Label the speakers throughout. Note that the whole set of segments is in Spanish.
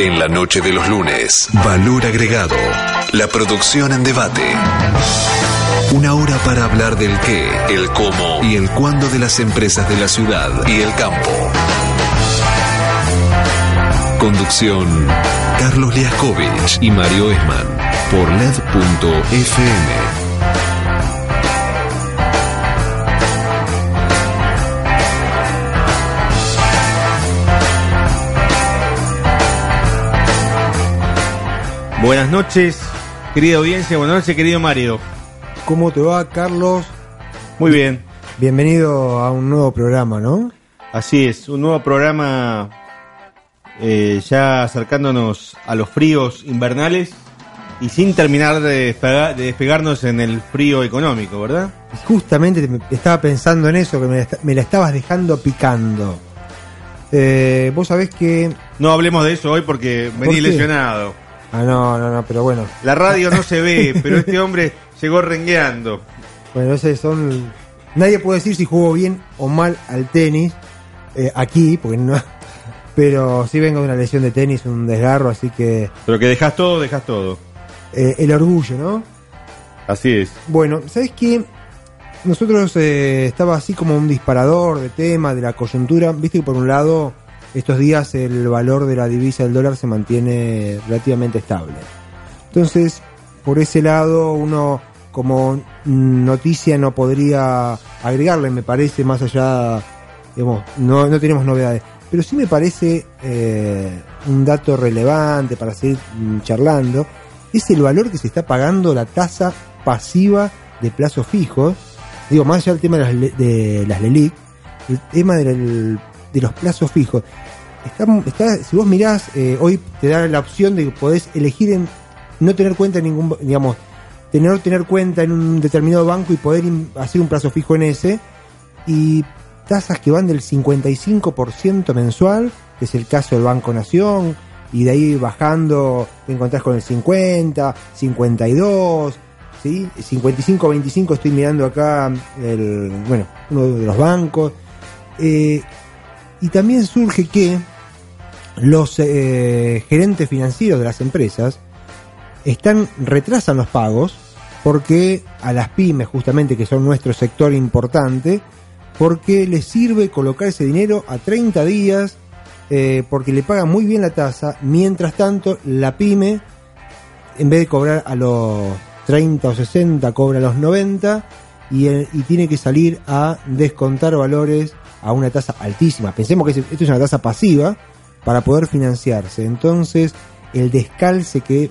Speaker 1: En la noche de los lunes, Valor Agregado, la producción en debate. Una hora para hablar del qué, el cómo y el cuándo de las empresas de la ciudad y el campo. Conducción, Carlos Liaskovich y Mario Esman, por LED.fm.
Speaker 2: Buenas noches, querida audiencia, buenas noches, querido Mario.
Speaker 3: ¿Cómo te va, Carlos?
Speaker 2: Muy bien,
Speaker 3: Bienvenido a un nuevo programa, ¿no?
Speaker 2: así es, un nuevo programa eh, ya acercándonos a los fríos invernales y sin terminar de, despega- de despegarnos en el frío económico, ¿verdad?
Speaker 3: Justamente me- estaba pensando en eso, que me, la est- me la estabas dejando picando. Eh, Vos sabés que...
Speaker 2: No hablemos de eso hoy porque vení lesionado.
Speaker 3: Ah, no, no, no, pero bueno.
Speaker 2: La radio no se ve, pero este hombre llegó rengueando.
Speaker 3: Bueno, ese son... Nadie puede decir si jugó bien o mal al tenis eh, aquí, porque no... Pero sí vengo de una lesión de tenis, un desgarro, así que...
Speaker 2: Pero que dejas todo, dejas todo.
Speaker 3: eh, el orgullo, ¿no?
Speaker 2: Así es.
Speaker 3: Bueno, ¿sabes qué? Nosotros eh, estaba así como un disparador de tema, de la coyuntura. Viste que por un lado, estos días el valor de la divisa del dólar se mantiene relativamente estable. Entonces, por ese lado, uno como noticia no podría agregarle, me parece, más allá, digamos, no, no tenemos novedades. Pero sí me parece eh, un dato relevante para seguir mm, charlando, es el valor que se está pagando la tasa pasiva de plazos fijos. Digo, más allá del tema de las, de las LELIC, el tema del- de los plazos fijos. Está, si vos mirás, eh, hoy te da la opción de que podés elegir en no tener cuenta en ningún, digamos, tener tener cuenta en un determinado banco y poder hacer un plazo fijo en ese. Y tasas que van del 55% mensual, que es el caso del Banco Nación, y de ahí bajando te encontrás con el 50, 52, ¿sí? 55, 25 estoy mirando acá, el, bueno, uno de los bancos. Eh, y también surge que los eh, gerentes financieros de las empresas están retrasan los pagos porque a las pymes justamente que son nuestro sector importante porque les sirve colocar ese dinero a 30 días eh, porque le pagan muy bien la tasa. Mientras tanto la pyme en vez de cobrar a los 30 o 60 cobra a los 90 y, el- y tiene que salir a descontar valores a una tasa altísima pensemos que es- esto es una tasa pasiva para poder financiarse entonces el descalce que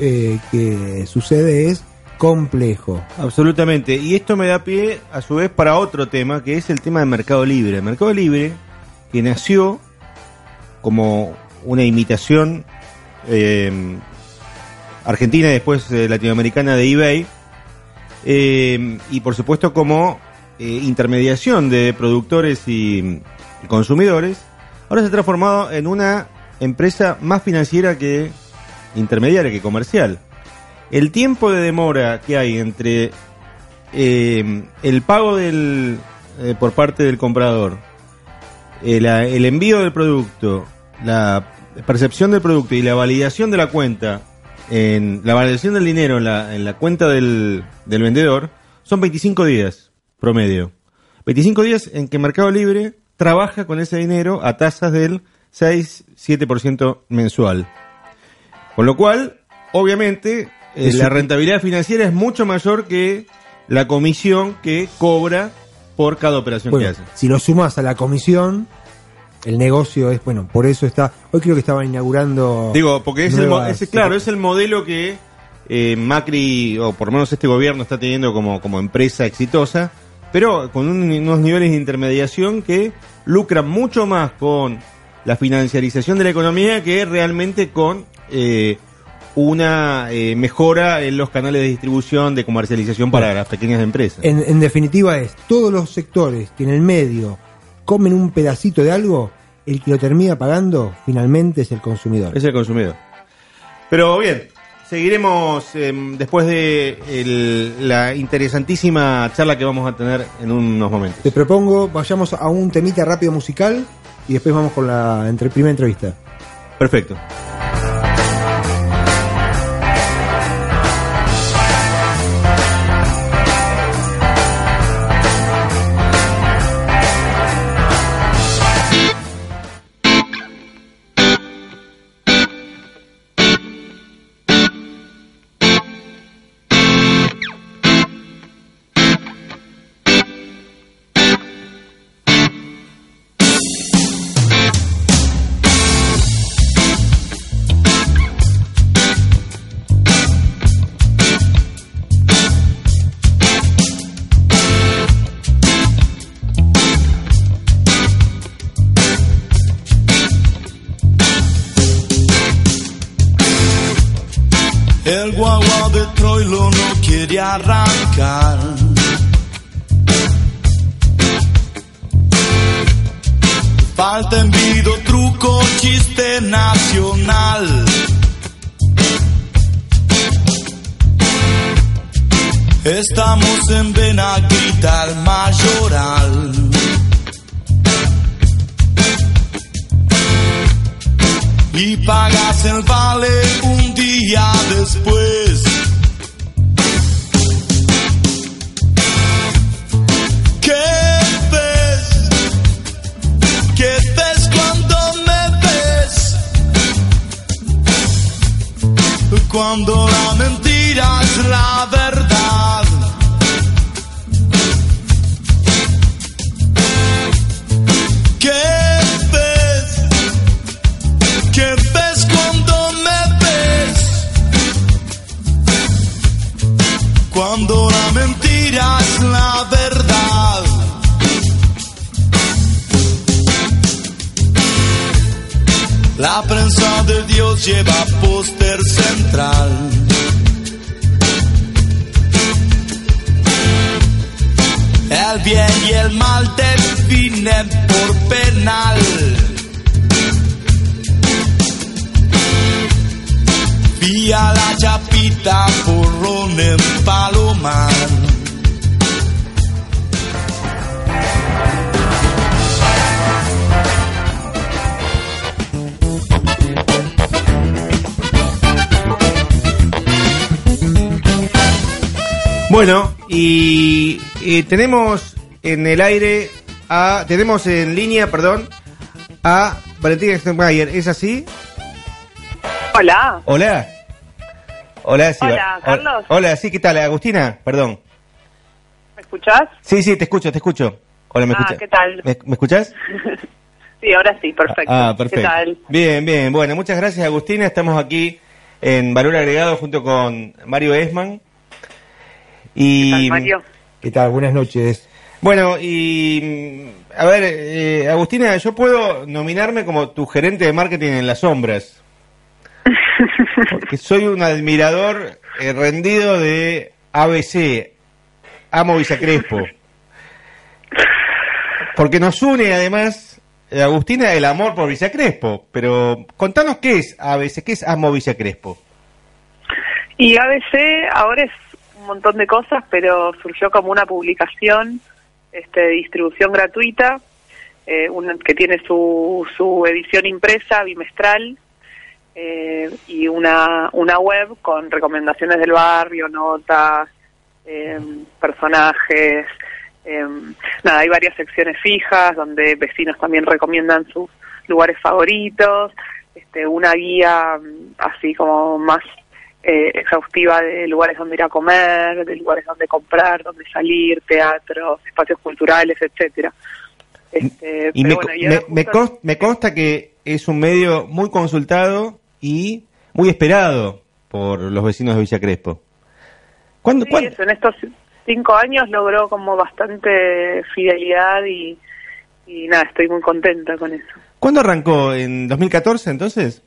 Speaker 3: eh, que sucede es complejo.
Speaker 2: Absolutamente. Y esto me da pie, a su vez, para otro tema, que es el tema de Mercado Libre. Mercado Libre, que nació como una imitación eh, argentina y después eh, latinoamericana de eBay, y por supuesto como eh, intermediación de productores y, consumidores, ahora se ha transformado en una empresa más financiera que intermediaria, que comercial. El tiempo de demora que hay entre eh, el pago del, eh, por parte del comprador, eh, la- el envío del producto, la percepción del producto y la validación de la cuenta, en la validación del dinero en la, en la cuenta del, del vendedor, son 25 días promedio. 25 días en que Mercado Libre trabaja con ese dinero a tasas del 6-7% mensual. Con lo cual, obviamente, eh, la rentabilidad financiera es mucho mayor que la comisión que cobra por cada operación
Speaker 3: Bueno,
Speaker 2: que hace.
Speaker 3: si lo sumas a la comisión, el negocio es, bueno, por eso está, hoy creo que estaban inaugurando...
Speaker 2: Digo, porque es el, es- claro, es el modelo que eh, Macri, o por lo menos este gobierno, está teniendo como, como empresa exitosa, pero con un- unos niveles de intermediación que lucran mucho más con la financiarización de la economía que realmente con eh, una eh, mejora en los canales de distribución, de comercialización para las pequeñas empresas.
Speaker 3: En, en definitiva es, todos los sectores que en el medio comen un pedacito de algo, el que lo termina pagando finalmente es el consumidor.
Speaker 2: Es el consumidor. Pero bien, seguiremos em, después de el- la interesantísima charla que vamos a tener en unos momentos.
Speaker 3: Te propongo, vayamos a un temita rápido musical y después vamos con la entre, primera entrevista.
Speaker 2: Perfecto.
Speaker 4: Estamos en Benaguita, el mayoral. y pagas el vale un día después. ¿Qué ves? ¿Qué ves cuando me ves? Cuando la mentira es la verdad. Lleva póster central. El bien y el mal definen por penal. Vía la chapita porrón en Palomar.
Speaker 2: Bueno, y, eh, tenemos en el aire a. Tenemos en línea, perdón, a Valentina Steinmeier. ¿Es así?
Speaker 5: Hola.
Speaker 2: Hola. Hola, sí.
Speaker 5: Hola, Carlos.
Speaker 2: Hola, sí, ¿qué tal? Agustina, perdón.
Speaker 5: ¿Me escuchás?
Speaker 2: Sí, sí, te escucho, te escucho. Hola, ¿me
Speaker 5: Ah,
Speaker 2: escuchas?
Speaker 5: ¿qué tal?
Speaker 2: ¿Me, me escuchás?
Speaker 5: Sí, ahora sí, perfecto.
Speaker 2: Ah, perfecto.
Speaker 5: ¿Qué tal?
Speaker 2: Bien, bien. Bueno, muchas gracias, Agustina. Estamos aquí en Valor Agregado junto con Mario Esman. Y,
Speaker 5: ¿Qué tal, Mario?
Speaker 3: ¿Qué tal? Buenas noches.
Speaker 2: Bueno, y mm, a ver, eh, Agustina, yo puedo nominarme como tu gerente de marketing en las sombras. Porque soy un admirador eh, rendido de ABC, Amo Villa Crespo. Porque nos une además, eh, Agustina, el amor por Villa Crespo. Pero contanos qué es ABC, qué es Amo Villa Crespo.
Speaker 5: Y ABC ahora es un montón de cosas, pero surgió como una publicación este, de distribución gratuita, eh, una- que tiene su, su edición impresa bimestral eh, y una, una web con recomendaciones del barrio, notas, eh, personajes. eh, nada, hay varias secciones fijas donde vecinos también recomiendan sus lugares favoritos, este, una guía mm, así como más eh, exhaustiva de lugares donde ir a comer, de lugares donde comprar, donde salir, teatros, espacios culturales, etcétera. Este,
Speaker 2: Y me,
Speaker 5: bueno, y
Speaker 2: me- consta que es un medio muy consultado y muy esperado por los vecinos de Villa Crespo. ¿Cuándo,
Speaker 5: Sí,
Speaker 2: cuándo-
Speaker 5: eso, en estos cinco años logró como bastante fidelidad y, y nada, estoy muy contenta con eso.
Speaker 2: ¿Cuándo arrancó? ¿En 2014 entonces?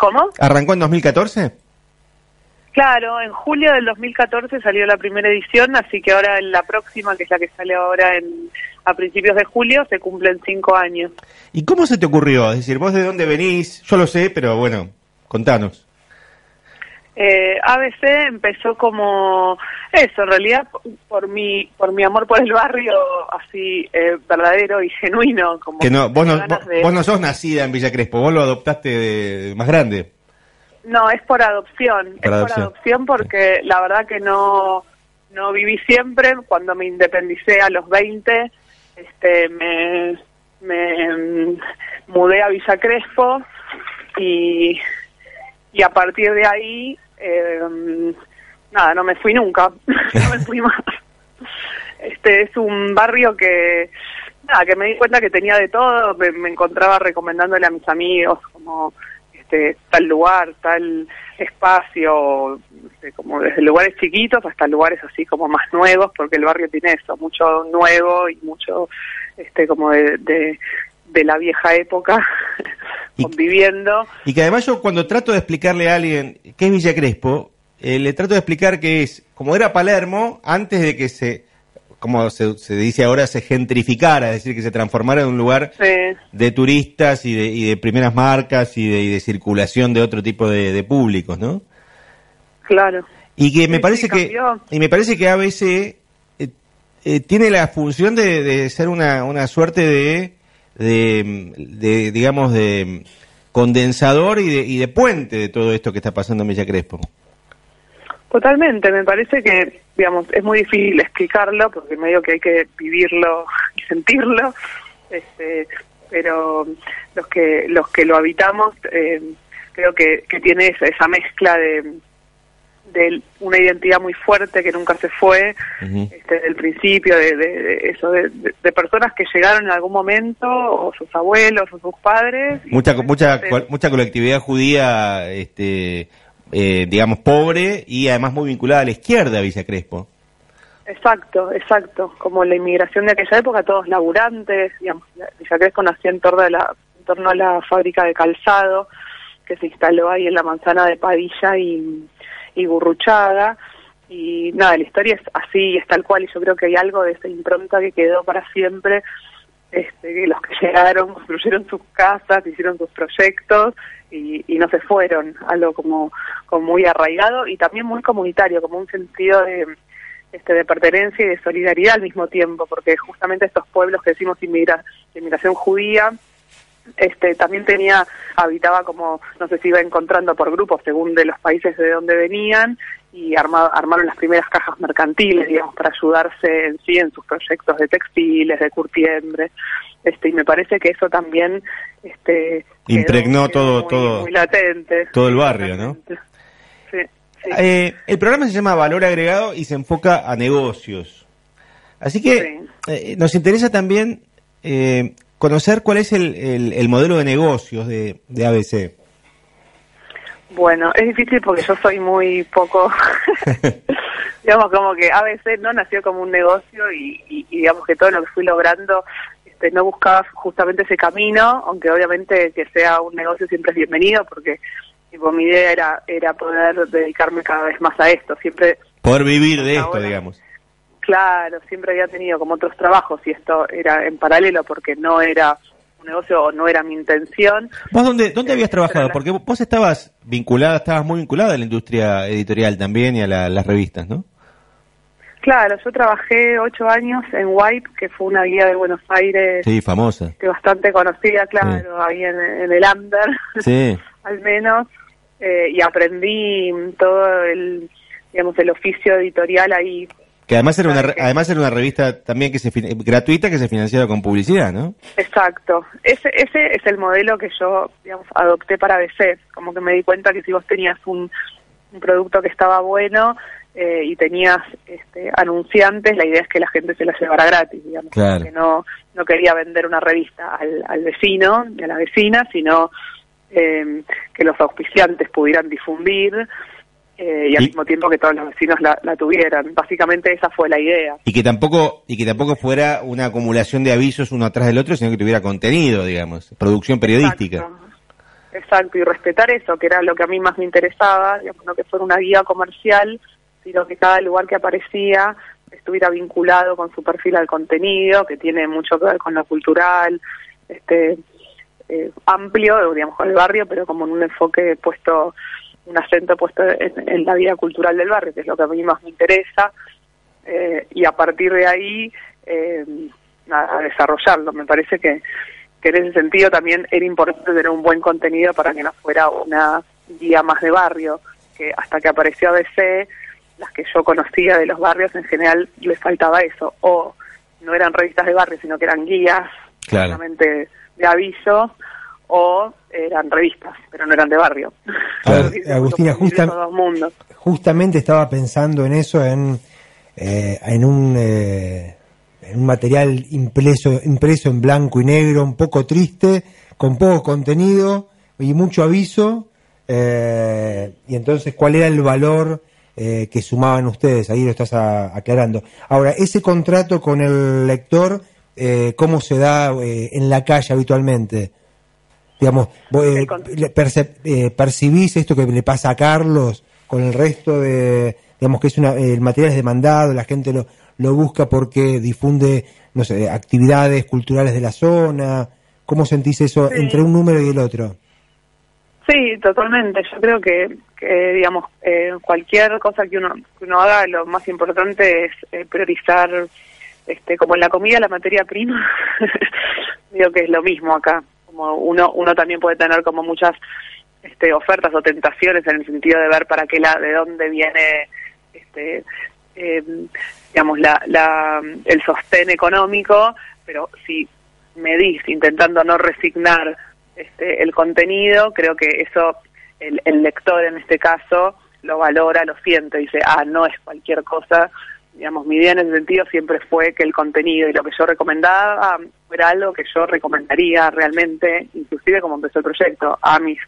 Speaker 5: ¿Cómo?
Speaker 2: ¿Arrancó en 2014?
Speaker 5: Claro, en julio del 2014 salió la primera edición, así que ahora en la próxima, que es la que sale ahora en, a principios de julio, se cumplen cinco años.
Speaker 2: ¿Y cómo se te ocurrió? Es decir, vos de dónde venís, yo lo sé, pero bueno, contanos.
Speaker 5: Eh, ABC empezó como eso, en realidad por mi por mi amor por el barrio así eh, verdadero y genuino. Como
Speaker 2: que no, vos no, vos,
Speaker 5: de-
Speaker 2: vos no sos nacida en Villa Crespo, vos lo adoptaste de más grande.
Speaker 5: No, es por adopción.
Speaker 2: Por
Speaker 5: es
Speaker 2: adopción.
Speaker 5: por adopción porque la verdad que no, no viví siempre. Cuando me independicé a los 20, este, me, me mm, mudé a Villa Crespo y, y a partir de ahí, eh, nada, no me fui nunca. no me fui más. Este es un barrio que, nada, que me di cuenta que tenía de todo. Me, encontraba recomendándole a mis amigos como este, tal lugar, tal espacio, sé, como desde lugares chiquitos hasta lugares así como más nuevos, porque el barrio tiene eso, mucho nuevo y mucho este como de, de, de la vieja época
Speaker 2: Y-
Speaker 5: conviviendo.
Speaker 2: Y que además yo cuando trato de explicarle a alguien qué es Villa Crespo, eh, le trato de explicar que es, como era Palermo, antes de que se, como se, se dice ahora, se gentrificara, es decir, que se transformara en un lugar
Speaker 5: Sí,
Speaker 2: de turistas y de, y de primeras marcas y de, y de circulación de otro tipo de, de públicos, ¿no?
Speaker 5: claro.
Speaker 2: Y que me
Speaker 5: Sí,
Speaker 2: parece
Speaker 5: sí,
Speaker 2: que y me parece que ABC eh, eh, tiene la función de, de ser una, una suerte de, de, de, digamos de condensador y de, y de puente de todo esto que está pasando en Villa Crespo.
Speaker 5: Totalmente, me parece que, digamos, es muy difícil explicarlo porque medio que hay que vivirlo y sentirlo, este, pero los que los que lo habitamos eh, creo que, que tiene esa, esa mezcla de, de una identidad muy fuerte que nunca se fue
Speaker 2: Ujú.
Speaker 5: este, desde el principio, de, de- de eso, de, de- de personas que llegaron en algún momento, o sus abuelos, o sus padres.
Speaker 2: Mucha, mucha,
Speaker 5: este,
Speaker 2: mucha colectividad judía, este, eh, digamos, pobre y además muy vinculada a la izquierda, Villa Crespo.
Speaker 5: Exacto, exacto. Como la inmigración de aquella época, todos laburantes, digamos, la- Villa Crespo nació en torno, a la, en torno a la fábrica de calzado que se instaló ahí en la manzana de Padilla y, y Gurruchaga. Y nada, la historia es así, es tal cual, y yo creo que hay algo de esa impronta que quedó para siempre. Este, que los que llegaron construyeron sus casas, hicieron sus proyectos y, y no se fueron, algo como, como muy arraigado y también muy comunitario, como un sentido de, este, de pertenencia y de solidaridad al mismo tiempo, porque justamente estos pueblos que decimos inmigra, inmigración judía, este, también tenía, habitaba como, no sé si iba encontrando por grupos según de los países de donde venían, y arma- armaron las primeras cajas mercantiles, digamos, para ayudarse en sí en sus proyectos de textiles, de curtiembre, este, y me parece que eso también, este,
Speaker 2: Impregnó
Speaker 5: quedó
Speaker 2: todo-
Speaker 5: muy-
Speaker 2: todo-
Speaker 5: muy latente.
Speaker 2: todo el barrio, ¿no?
Speaker 5: Sí, sí.
Speaker 2: Eh, el programa se llama Valor Agregado y se enfoca a negocios. Así que
Speaker 5: Sí.
Speaker 2: eh, nos interesa también eh, conocer cuál es el, el- el modelo de negocios de, de ABC.
Speaker 5: Bueno, es difícil porque yo soy muy poco, digamos como que ABC no nació como un negocio y, y- y digamos que todo lo que fui logrando este, no buscaba justamente ese camino, aunque obviamente que sea un negocio siempre es bienvenido porque tipo, mi idea era, era poder dedicarme cada vez más a esto, siempre
Speaker 2: Poder vivir de esto,
Speaker 5: Ahora-
Speaker 2: digamos.
Speaker 5: Claro, siempre había tenido como otros trabajos y esto era en paralelo porque no era un negocio o no era mi intención.
Speaker 2: ¿Vos dónde, dónde
Speaker 5: Eh,
Speaker 2: habías trabajado?
Speaker 5: la-
Speaker 2: Porque vos estabas vinculada, estabas muy vinculada a la industria editorial también y a la- las revistas, ¿no?
Speaker 5: Claro, yo trabajé ocho años en White, que fue una guía de Buenos Aires
Speaker 2: Sí, famosa.
Speaker 5: que bastante conocida, claro, ahí en, en el Under,
Speaker 2: Sí.
Speaker 5: al menos, eh, y aprendí todo el, digamos, el oficio editorial ahí.
Speaker 2: Que además era una,
Speaker 5: que-
Speaker 2: además era una revista también que se gratuita que se financiaba con publicidad, ¿no?
Speaker 5: Exacto. Ese, ese es el modelo que yo, digamos, adopté para ABC. Como que me di cuenta que si vos tenías un, un producto que estaba bueno eh, y tenías este, anunciantes, la idea es que la gente se la llevara gratis, digamos.
Speaker 2: Claro.
Speaker 5: Que no, no quería vender una revista al, al vecino y a la vecina, sino eh, que los auspiciantes pudieran difundir eh, y al
Speaker 2: Y-
Speaker 5: mismo tiempo que todos los vecinos la, la tuvieran. Básicamente esa fue la idea.
Speaker 2: Y que tampoco y que tampoco fuera una acumulación de avisos uno atrás del otro, sino que tuviera contenido, digamos, producción periodística.
Speaker 5: Exacto. Exacto, y respetar eso, que era lo que a mí más me interesaba, digamos, no que fuera una guía comercial, sino que cada lugar que aparecía estuviera vinculado con su perfil al contenido, que tiene mucho que ver con lo cultural, este eh, amplio, digamos, con el barrio, pero como en un enfoque puesto, un acento puesto en, en la vida cultural del barrio, que es lo que a mí más me interesa, eh, y a partir de ahí eh, a, a desarrollarlo. Me parece que, que en ese sentido también era importante tener un buen contenido para que no fuera una guía más de barrio, que hasta que apareció ABC, las que yo conocía de los barrios en general les faltaba eso, o no eran revistas de barrio, sino que eran guías
Speaker 2: Claro.
Speaker 5: solamente de aviso, o eran revistas, pero no eran de barrio.
Speaker 3: Claro, Agustina, justa-. Justamente estaba pensando en eso, en, eh, en un... eh, en un material impreso, impreso en blanco y negro, un poco triste, con poco contenido y mucho aviso. eh, y entonces, ¿cuál era el valor eh, que sumaban ustedes? Ahí lo estás a- aclarando. Ahora, ese contrato con el lector, eh, ¿cómo se da eh, en la calle habitualmente? Digamos, vos, eh, perce- eh, ¿percibís esto que le pasa a Carlos con el resto de, digamos que es una, el material es demandado, la gente lo, lo busca porque difunde, no sé, actividades culturales de la zona? ¿Cómo sentís eso
Speaker 5: Sí.
Speaker 3: entre un número y el otro?
Speaker 5: Sí, totalmente. Yo creo que, que, digamos, eh, cualquier cosa que uno, que uno haga, lo más importante es eh, priorizar, este, como en la comida, la materia prima. Digo que es lo mismo acá. Como uno, uno también puede tener como muchas este, ofertas o tentaciones en el sentido de ver para qué la, de dónde viene, este, eh, digamos, la, la, el sostén económico, pero si medís intentando no resignar este, el contenido, creo que eso el, el lector en este caso lo valora, lo siente, dice, ah, no es cualquier cosa. Digamos, mi idea en ese sentido siempre fue que el contenido y lo que yo recomendaba era algo que yo recomendaría realmente, inclusive como empezó el proyecto, a mis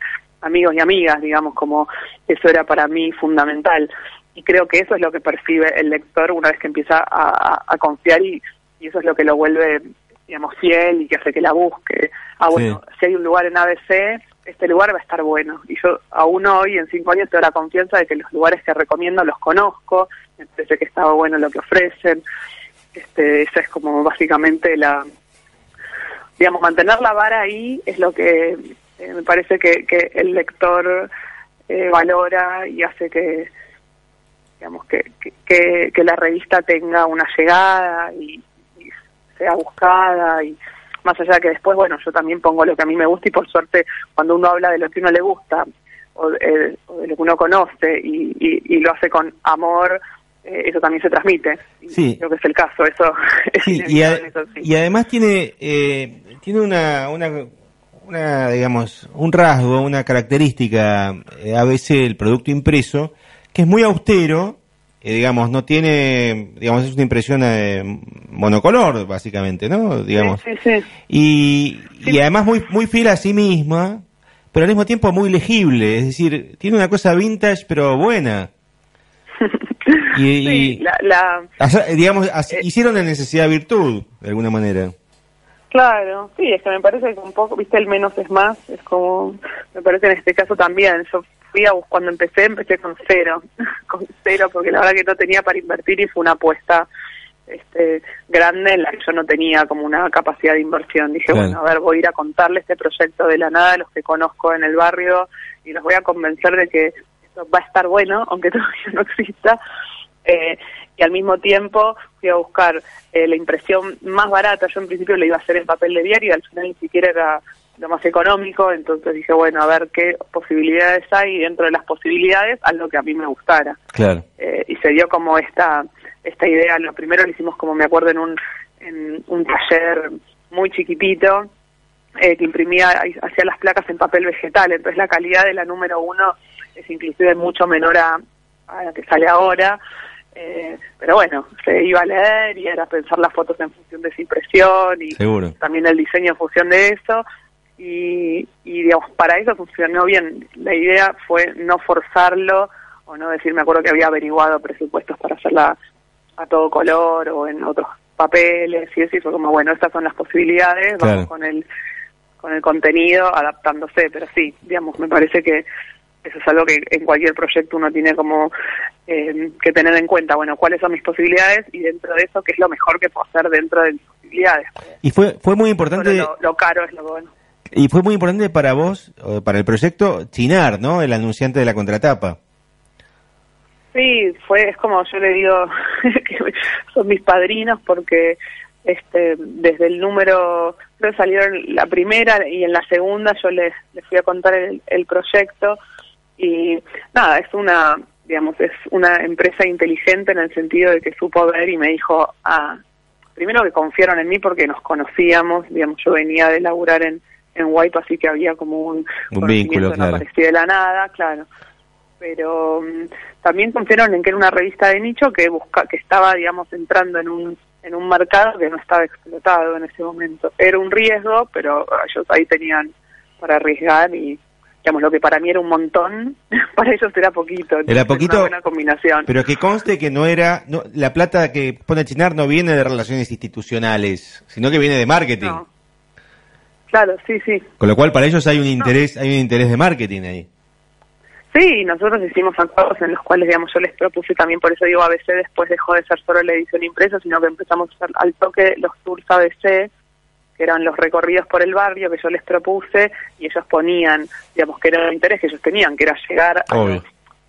Speaker 5: amigos y amigas, digamos, como eso era para mí fundamental. Y creo que eso es lo que percibe el lector una vez que empieza a, a- a confiar y, y eso es lo que lo vuelve, digamos, fiel y que hace que la busque. Ah, bueno, si hay un lugar en ABC, este lugar va a estar bueno. Y yo aún hoy, en cinco años, tengo la confianza de que los lugares que recomiendo los conozco, me parece que estaba bueno lo que ofrecen. Este, esa es como básicamente la, digamos, mantener la vara ahí es lo que eh, me parece que, que el lector eh, valora y hace que, digamos, que, que- que, la revista tenga una llegada y sea buscada y más allá de que después, bueno, yo también pongo lo que a mí me gusta y por suerte cuando uno habla de lo que uno le gusta o, de- o de lo que uno conoce y, y- y lo hace con amor, eh, eso también se transmite.
Speaker 2: Sí.
Speaker 5: Creo que es el caso, eso es
Speaker 2: Sí, y, a-
Speaker 5: inevitable, eso sí.
Speaker 2: y además tiene eh, tiene una, una una digamos un rasgo, una característica eh, a veces el producto impreso que es muy austero, eh, digamos no tiene digamos es una impresión eh, monocolor básicamente, ¿no? Digamos
Speaker 5: Sí, sí, sí.
Speaker 2: y, y además muy muy fiel a sí misma, pero al mismo tiempo muy legible, es decir tiene una cosa vintage pero buena. Y-
Speaker 5: la, la,
Speaker 2: digamos,
Speaker 5: Eh.
Speaker 2: hicieron de necesidad virtud, de alguna manera.
Speaker 5: Claro, sí, es que me parece que un poco, viste, el menos es más, es como, me parece en este caso también, yo fui a, cuando empecé, empecé con cero, con cero, porque la verdad que no tenía para invertir y fue una apuesta este, grande en la que yo no tenía como una capacidad de inversión. Dije, bueno, a ver, voy a ir a contarle este proyecto de la nada a los que conozco en el barrio y los voy a convencer de que esto va a estar bueno, aunque todavía no exista. Eh, y al mismo tiempo fui a buscar eh, la impresión más barata. Yo en principio lo iba a hacer en papel de diario y al final ni siquiera era lo más económico. Entonces dije, bueno, a ver qué posibilidades hay y dentro de las posibilidades, algo que a mí me gustara.
Speaker 2: Claro.
Speaker 5: Eh, y se dio como esta esta idea. Lo primero lo hicimos, como me acuerdo, en un, en un taller muy chiquitito eh, que imprimía, hacía las placas en papel vegetal. Entonces la calidad de la número uno es inclusive mucho menor a, a la que sale ahora. Eh, pero bueno, se iba a leer y era pensar las fotos en función de esa impresión y
Speaker 2: Seguro.
Speaker 5: también el diseño en función de eso. Y, y digamos, para eso funcionó bien. La idea fue no forzarlo o no decir, me acuerdo que había averiguado presupuestos para hacerla a todo color o en otros papeles y así fue como, bueno, estas son las posibilidades,
Speaker 2: Claro.
Speaker 5: vamos con el con el contenido adaptándose, pero sí, digamos, me parece que eso es algo que en cualquier proyecto uno tiene como eh, que tener en cuenta, bueno, cuáles son mis posibilidades y dentro de eso qué es lo mejor que puedo hacer dentro de mis posibilidades.
Speaker 2: Y fue, fue muy importante,
Speaker 5: lo, lo caro es lo bueno.
Speaker 2: Y fue muy importante para vos, para el proyecto, Chinar, ¿no? El anunciante de la contratapa.
Speaker 5: Sí, fue, es como yo le digo, que son mis padrinos porque este desde el número, creo que salieron la primera y en la segunda yo les, les fui a contar el, el proyecto y nada, es una, digamos, es una empresa inteligente en el sentido de que supo ver y me dijo, ah, primero que confiaron en mí porque nos conocíamos, digamos, yo venía de laburar en, en Wipe, así que había como un,
Speaker 2: Un vínculo, claro.
Speaker 5: aparecía de la nada, claro pero mm, también confiaron en que era una revista de nicho que busca que estaba digamos entrando en un en un mercado que no estaba explotado en ese momento era un riesgo pero ellos ahí tenían para arriesgar y digamos lo que para mí era un montón para ellos era poquito
Speaker 2: Era poquito,
Speaker 5: una buena combinación
Speaker 2: Pero que conste que no era, no, la plata que pone Chinar no viene de relaciones institucionales, sino que viene de marketing.
Speaker 5: No. Claro sí sí
Speaker 2: Con lo cual para ellos hay un interés, hay un interés de marketing ahí.
Speaker 5: Sí, nosotros hicimos acuerdos en los cuales, digamos, yo les propuse también, por eso digo ABC, después dejó de ser solo la edición impresa, sino que empezamos a hacer al toque los tours ABC, que eran los recorridos por el barrio que yo les propuse, y ellos ponían, digamos, que era el interés que ellos tenían, que era llegar a
Speaker 2: Obvio.
Speaker 5: los-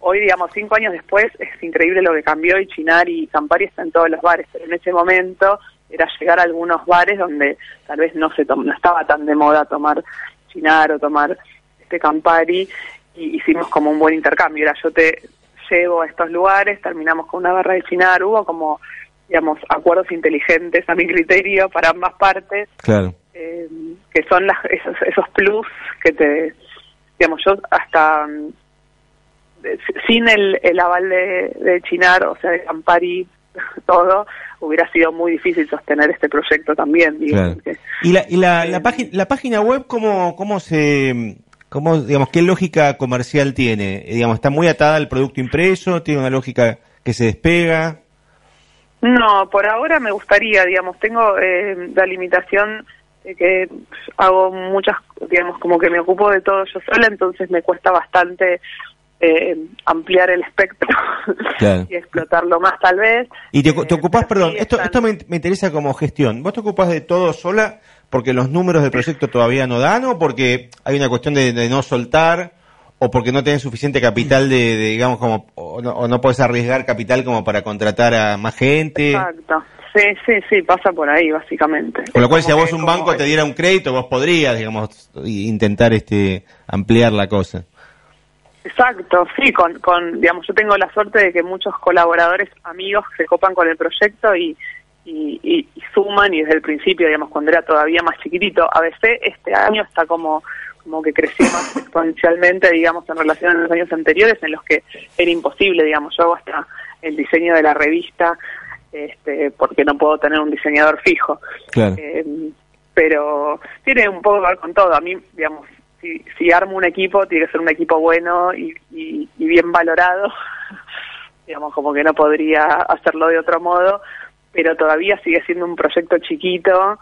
Speaker 5: Hoy, digamos, cinco años después, es increíble lo que cambió y Chinar y Campari están en todos los bares, pero en ese momento era llegar a algunos bares donde tal vez no se no estaba tan de moda tomar Chinar o tomar este Campari y hicimos como un buen intercambio. Era yo te llevo a estos lugares, terminamos con una barra de Chinar, hubo como, digamos, acuerdos inteligentes a mi criterio para ambas partes,
Speaker 2: Claro.
Speaker 5: eh, que son las, esos, esos plus que te, digamos, yo hasta mm, sin el, el aval de, de Chinar, o sea, de Campari, todo, hubiera sido muy difícil sostener este proyecto también. digo,
Speaker 2: Claro.
Speaker 5: porque-
Speaker 2: Y la, y la, la, página, la página web, ¿cómo, cómo se, cómo, digamos, qué lógica comercial tiene? Eh, Digamos, está muy atada al producto impreso, tiene una lógica que se despega.
Speaker 5: No, por ahora me gustaría, digamos, tengo eh, la limitación de que hago muchas, digamos, como que me ocupo de todo yo sola, entonces me cuesta bastante eh, ampliar el espectro
Speaker 2: Claro.
Speaker 5: y explotarlo más tal vez.
Speaker 2: Y te,
Speaker 5: Eh,
Speaker 2: te ocupás, perdón,
Speaker 5: sí
Speaker 2: esto,
Speaker 5: están-
Speaker 2: esto me, me interesa como gestión. ¿Vos te ocupás de todo sola porque los números del proyecto todavía no dan o porque hay una cuestión de, de no soltar o porque no tenés suficiente capital de, de, digamos, como, o no, o no podés arriesgar capital como para contratar a más gente?
Speaker 5: Exacto. Sí, sí, sí, pasa por ahí, básicamente.
Speaker 2: Con lo cual, si a vos
Speaker 5: que
Speaker 2: un banco te diera un crédito, vos podrías, digamos, intentar este ampliar la cosa.
Speaker 5: Exacto, sí, con, con, digamos, yo tengo la suerte de que muchos colaboradores, amigos, se copan con el proyecto y, y, y- y suman, y desde el principio, digamos, cuando era todavía más chiquitito, ABC este año está como como que creció más exponencialmente, digamos, en relación a los años anteriores, en los que era imposible, digamos, yo hago hasta el diseño de la revista, este, porque no puedo tener un diseñador fijo.
Speaker 2: Claro.
Speaker 5: Eh, pero tiene un poco que ver con todo. A mí, digamos, si, si armo un equipo, tiene que ser un equipo bueno y, y- y bien valorado. digamos, como que no podría hacerlo de otro modo, pero todavía sigue siendo un proyecto chiquito,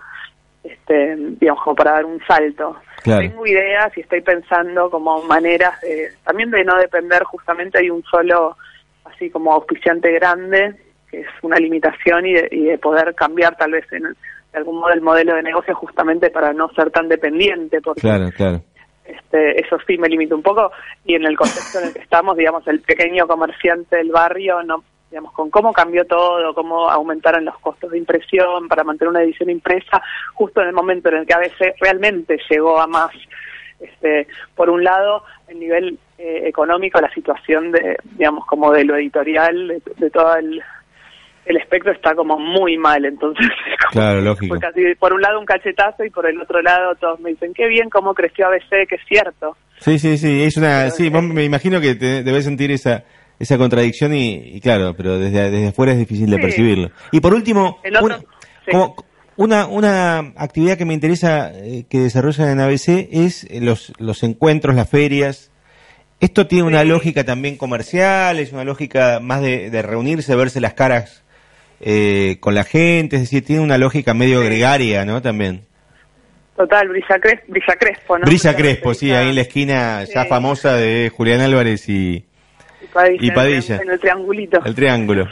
Speaker 5: este, digamos, como para dar un salto.
Speaker 2: Claro.
Speaker 5: Tengo ideas y estoy pensando como maneras de, también de no depender justamente de un solo, así como auspiciante grande, que es una limitación, y de, y de poder cambiar tal vez en, de algún modo el modelo de negocio justamente para no ser tan dependiente, porque
Speaker 2: Claro, claro.
Speaker 5: Este, eso sí me limita un poco y en el contexto en el que estamos, digamos, el pequeño comerciante del barrio, no, digamos, con cómo cambió todo, cómo aumentaron los costos de impresión para mantener una edición impresa, justo en el momento en el que a veces realmente llegó a más. Este, por un lado, el nivel eh, económico, la situación de, digamos, como de lo editorial, de, de todo el, el espectro está como muy mal, entonces es como
Speaker 2: Claro, lógico.
Speaker 5: casi por un lado un cachetazo y por el otro lado todos me dicen qué bien cómo creció ABC, que es cierto.
Speaker 2: Sí, sí, sí, es una,
Speaker 5: Pero,
Speaker 2: sí, vos me imagino que te, debes sentir esa esa contradicción y, y claro, pero desde, desde afuera es difícil de
Speaker 5: Sí.
Speaker 2: percibirlo. Y por último,
Speaker 5: El otro-
Speaker 2: una,
Speaker 5: sí.
Speaker 2: como- una, una actividad que me interesa eh, que desarrollan en ABC es eh, los, los encuentros, las ferias. Esto tiene una lógica también comercial, es una lógica más de, de reunirse, verse las caras eh, con la gente, es decir, tiene una lógica medio gregaria, ¿no? También.
Speaker 5: Total, Brisa, Cres- Brisa Crespo, ¿no?
Speaker 2: Brisa Crespo, sí, ahí en la esquina ya famosa de Julián Álvarez y
Speaker 5: Y Padilla.
Speaker 2: y Padilla.
Speaker 5: En, el triangulito.
Speaker 2: el Triángulo.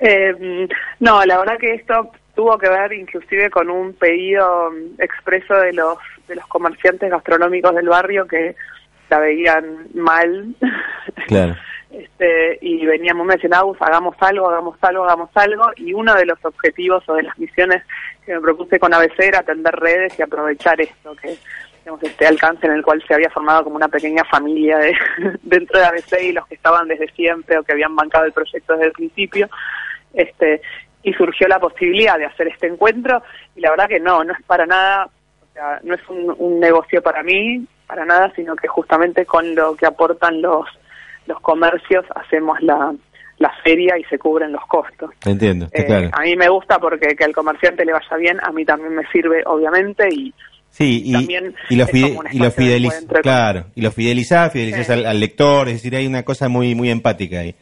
Speaker 5: Eh, no, la verdad que esto tuvo que ver inclusive con un pedido expreso de los de los comerciantes gastronómicos del barrio que la veían mal.
Speaker 2: Claro.
Speaker 5: Este, y veníamos mencionados, hagamos algo, hagamos algo, hagamos algo, y uno de los objetivos o de las misiones que me propuse con ABC era atender redes y aprovechar esto, que digamos, este alcance en el cual se había formado como una pequeña familia de- dentro de ABC y los que estaban desde siempre o que habían bancado el proyecto desde el principio, este y surgió la posibilidad de hacer este encuentro y la verdad que no, no es para nada, o sea, no es un, un negocio para mí, para nada, sino que justamente con lo que aportan los los comercios hacemos la, la feria y se cubren los costos.
Speaker 2: Entiendo, está
Speaker 5: Eh,
Speaker 2: claro.
Speaker 5: A mí me gusta porque que al comerciante le vaya bien, a mí también me sirve, obviamente, y
Speaker 2: Sí, y,
Speaker 5: también
Speaker 2: y lo,
Speaker 5: es
Speaker 2: fide- y lo
Speaker 5: espacio de
Speaker 2: fideliz-
Speaker 5: encuentro con-
Speaker 2: claro, y lo fidelizás, fidelizás
Speaker 5: Sí.
Speaker 2: al, al lector, es decir, hay una cosa muy muy empática ahí.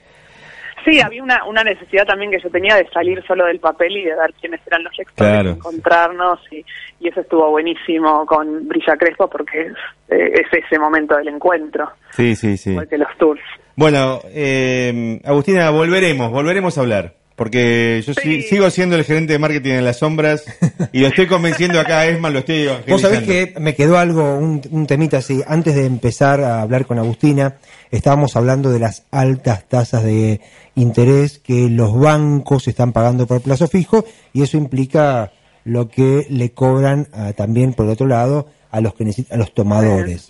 Speaker 5: Sí, había una, una necesidad también que yo tenía de salir solo del papel y de ver quiénes eran los lectores,
Speaker 2: Claro.
Speaker 5: encontrarnos, y, y eso estuvo buenísimo con Brilla Crespo porque es, eh, es ese momento del encuentro,
Speaker 2: Sí, sí, sí.
Speaker 5: igual que los tours.
Speaker 2: Bueno, eh, Agustina, volveremos, volveremos a hablar. Porque yo si-
Speaker 5: Sí.
Speaker 2: sigo siendo el gerente de marketing en las sombras y lo estoy convenciendo acá a Esma, lo estoy
Speaker 3: Vos sabés que me quedó algo, un, un temita así. Antes de empezar a hablar con Agustina, estábamos hablando de las altas tasas de interés que los bancos están pagando por plazo fijo y eso implica lo que le cobran ah, también, por el otro lado, a los que necesitan, a los tomadores.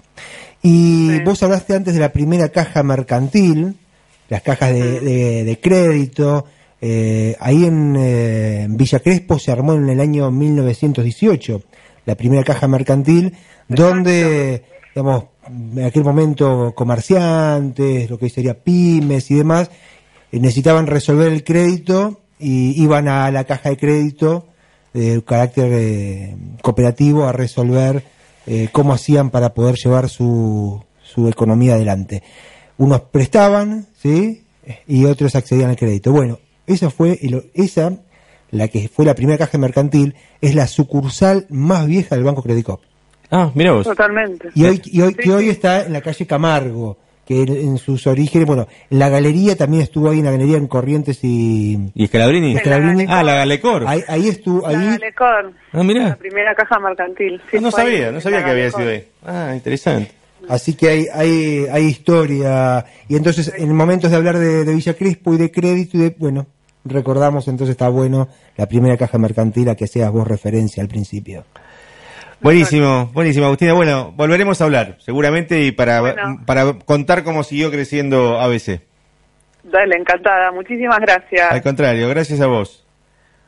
Speaker 3: Y
Speaker 5: Sí.
Speaker 3: vos hablaste antes de la primera caja mercantil, las cajas de, de- de crédito. Eh, ahí en, eh, en Villa Crespo se armó en el año 1918 la primera caja mercantil, donde, digamos, en aquel momento comerciantes, lo que hoy sería pymes y demás, eh, necesitaban resolver el crédito y iban a la caja de crédito de carácter eh, cooperativo a resolver cómo hacían para poder llevar su, su economía adelante. Unos prestaban, ¿sí? Y otros accedían al crédito. Bueno, esa fue, el- esa, la que fue la primera caja mercantil, es la sucursal más vieja del Banco Credit Corp.
Speaker 2: Ah, mira vos.
Speaker 5: Totalmente.
Speaker 3: Y hoy, y hoy,
Speaker 5: Sí,
Speaker 3: que hoy
Speaker 5: sí.
Speaker 3: está en la calle Camargo, que en, en sus orígenes, bueno, en la galería también estuvo ahí en la galería en Corrientes y...
Speaker 2: ¿Y Scalabrini?
Speaker 3: y Scalabrini.
Speaker 2: Ah, la Galecor.
Speaker 3: Ahí, ahí estuvo,
Speaker 5: La
Speaker 3: ahí,
Speaker 5: Galecor,
Speaker 2: Ah,
Speaker 5: la
Speaker 2: mirá.
Speaker 5: primera caja mercantil. Sí,
Speaker 2: Ah, no
Speaker 5: ahí,
Speaker 2: sabía, no sabía
Speaker 5: la
Speaker 2: que había sido ahí. Ah, interesante.
Speaker 3: Así que hay, hay, hay historia. Y entonces, en momentos de hablar de, de Villa Crespo y de crédito, y de, bueno, recordamos entonces está bueno la primera caja mercantil a que seas vos referencia al principio.
Speaker 2: Buenísimo, buenísimo, Agustina. Bueno, volveremos a hablar, seguramente, y para,
Speaker 5: Bueno.
Speaker 2: para contar cómo siguió creciendo ABC.
Speaker 5: Dale, encantada. Muchísimas gracias.
Speaker 2: Al contrario, gracias a vos.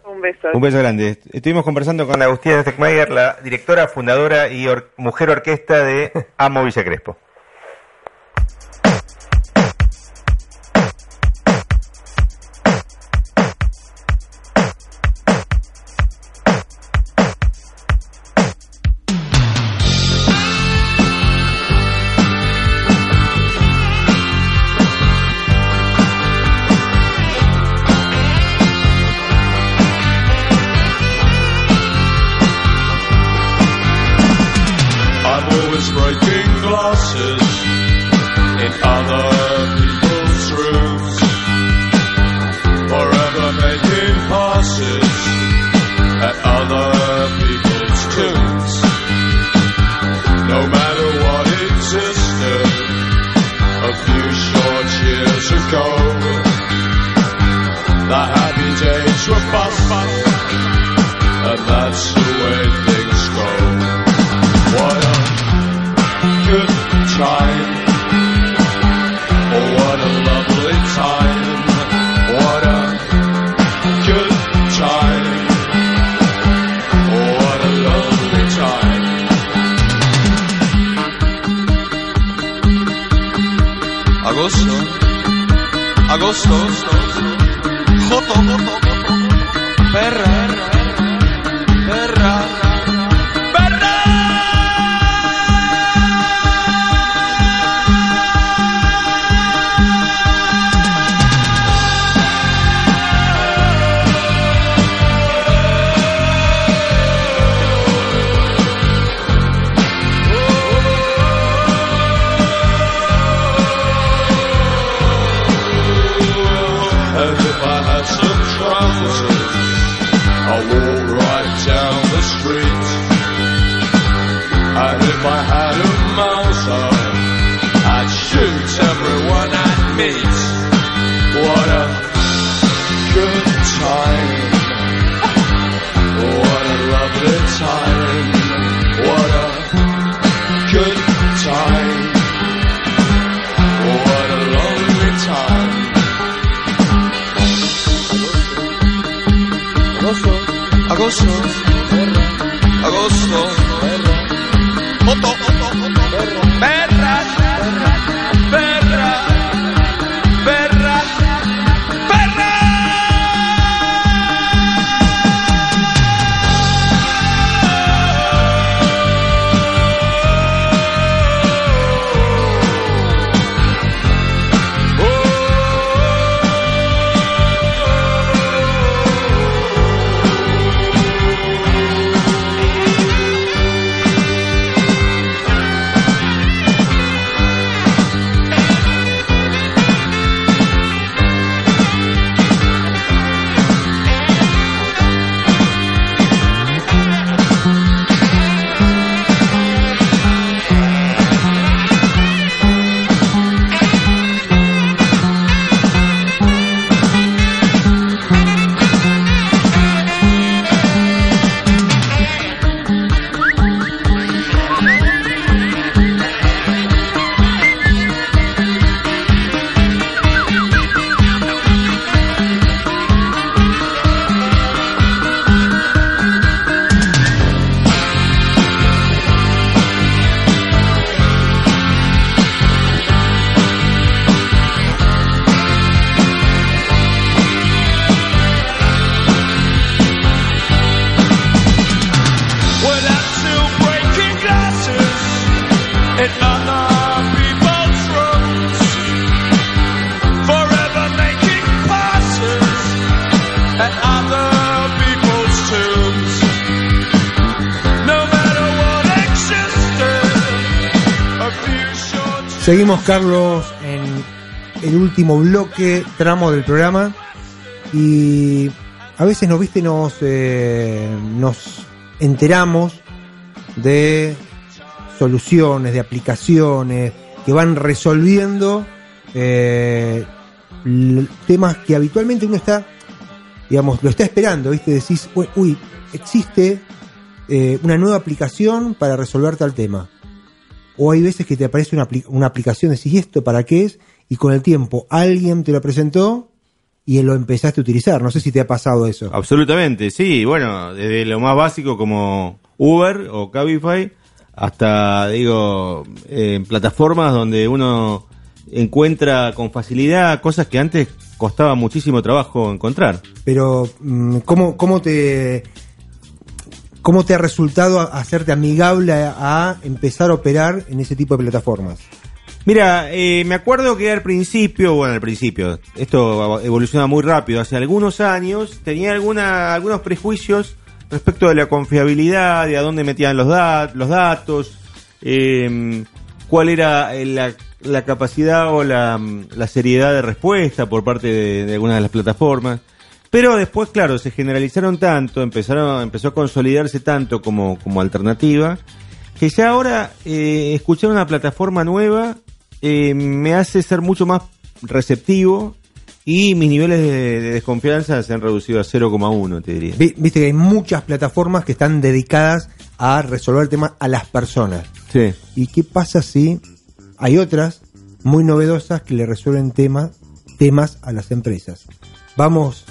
Speaker 5: Un beso.
Speaker 2: Un beso grande. Estuvimos conversando con Agustina Steckmayer, la directora, fundadora y or- mujer orquesta de Amo Villa Crespo.
Speaker 4: That's the way things go. What a good time. Oh, what a lovely time. What a good time. What a lovely time. Agosto. Agosto. costo. Foto.
Speaker 3: Seguimos, Carlos, en el último bloque, tramo del programa. Y a veces nos viste, nos, eh, nos enteramos de soluciones, de aplicaciones que van resolviendo eh, temas que habitualmente uno está, digamos, lo está esperando, ¿viste? Decís, uy, uy, existe eh, una nueva aplicación para resolver tal tema. O hay veces que te aparece una, apli- una aplicación, decís, ¿y esto para qué es? Y con el tiempo alguien te lo presentó y lo empezaste a utilizar. No sé si te ha pasado eso.
Speaker 2: Absolutamente, sí. Bueno, desde lo más básico como Uber o Cabify hasta, digo, eh, plataformas donde uno encuentra con facilidad cosas que antes costaba muchísimo trabajo encontrar.
Speaker 3: Pero, mm, ¿cómo, cómo te... ¿Cómo te ha resultado hacerte amigable a, empezar a operar en ese tipo de plataformas?
Speaker 2: Mira, eh, me acuerdo que al principio, bueno, al principio, esto evoluciona muy rápido, hace algunos años tenía alguna, algunos prejuicios respecto de la confiabilidad, de a dónde metían los, dat- los datos, eh, cuál era eh, la, capacidad o la, la seriedad de respuesta por parte de, de algunas de las plataformas. Pero después, claro, se generalizaron tanto, empezaron, empezó a consolidarse tanto como, como alternativa, que ya ahora eh, escuchar una plataforma nueva eh, me hace ser mucho más receptivo y mis niveles de, de desconfianza se han reducido a 0,1, te diría.
Speaker 3: Vi- Viste que hay muchas plataformas que están dedicadas a resolver temas a las personas.
Speaker 2: Sí.
Speaker 3: ¿Y qué pasa si hay otras muy novedosas que le resuelven temas temas a las empresas? Vamos,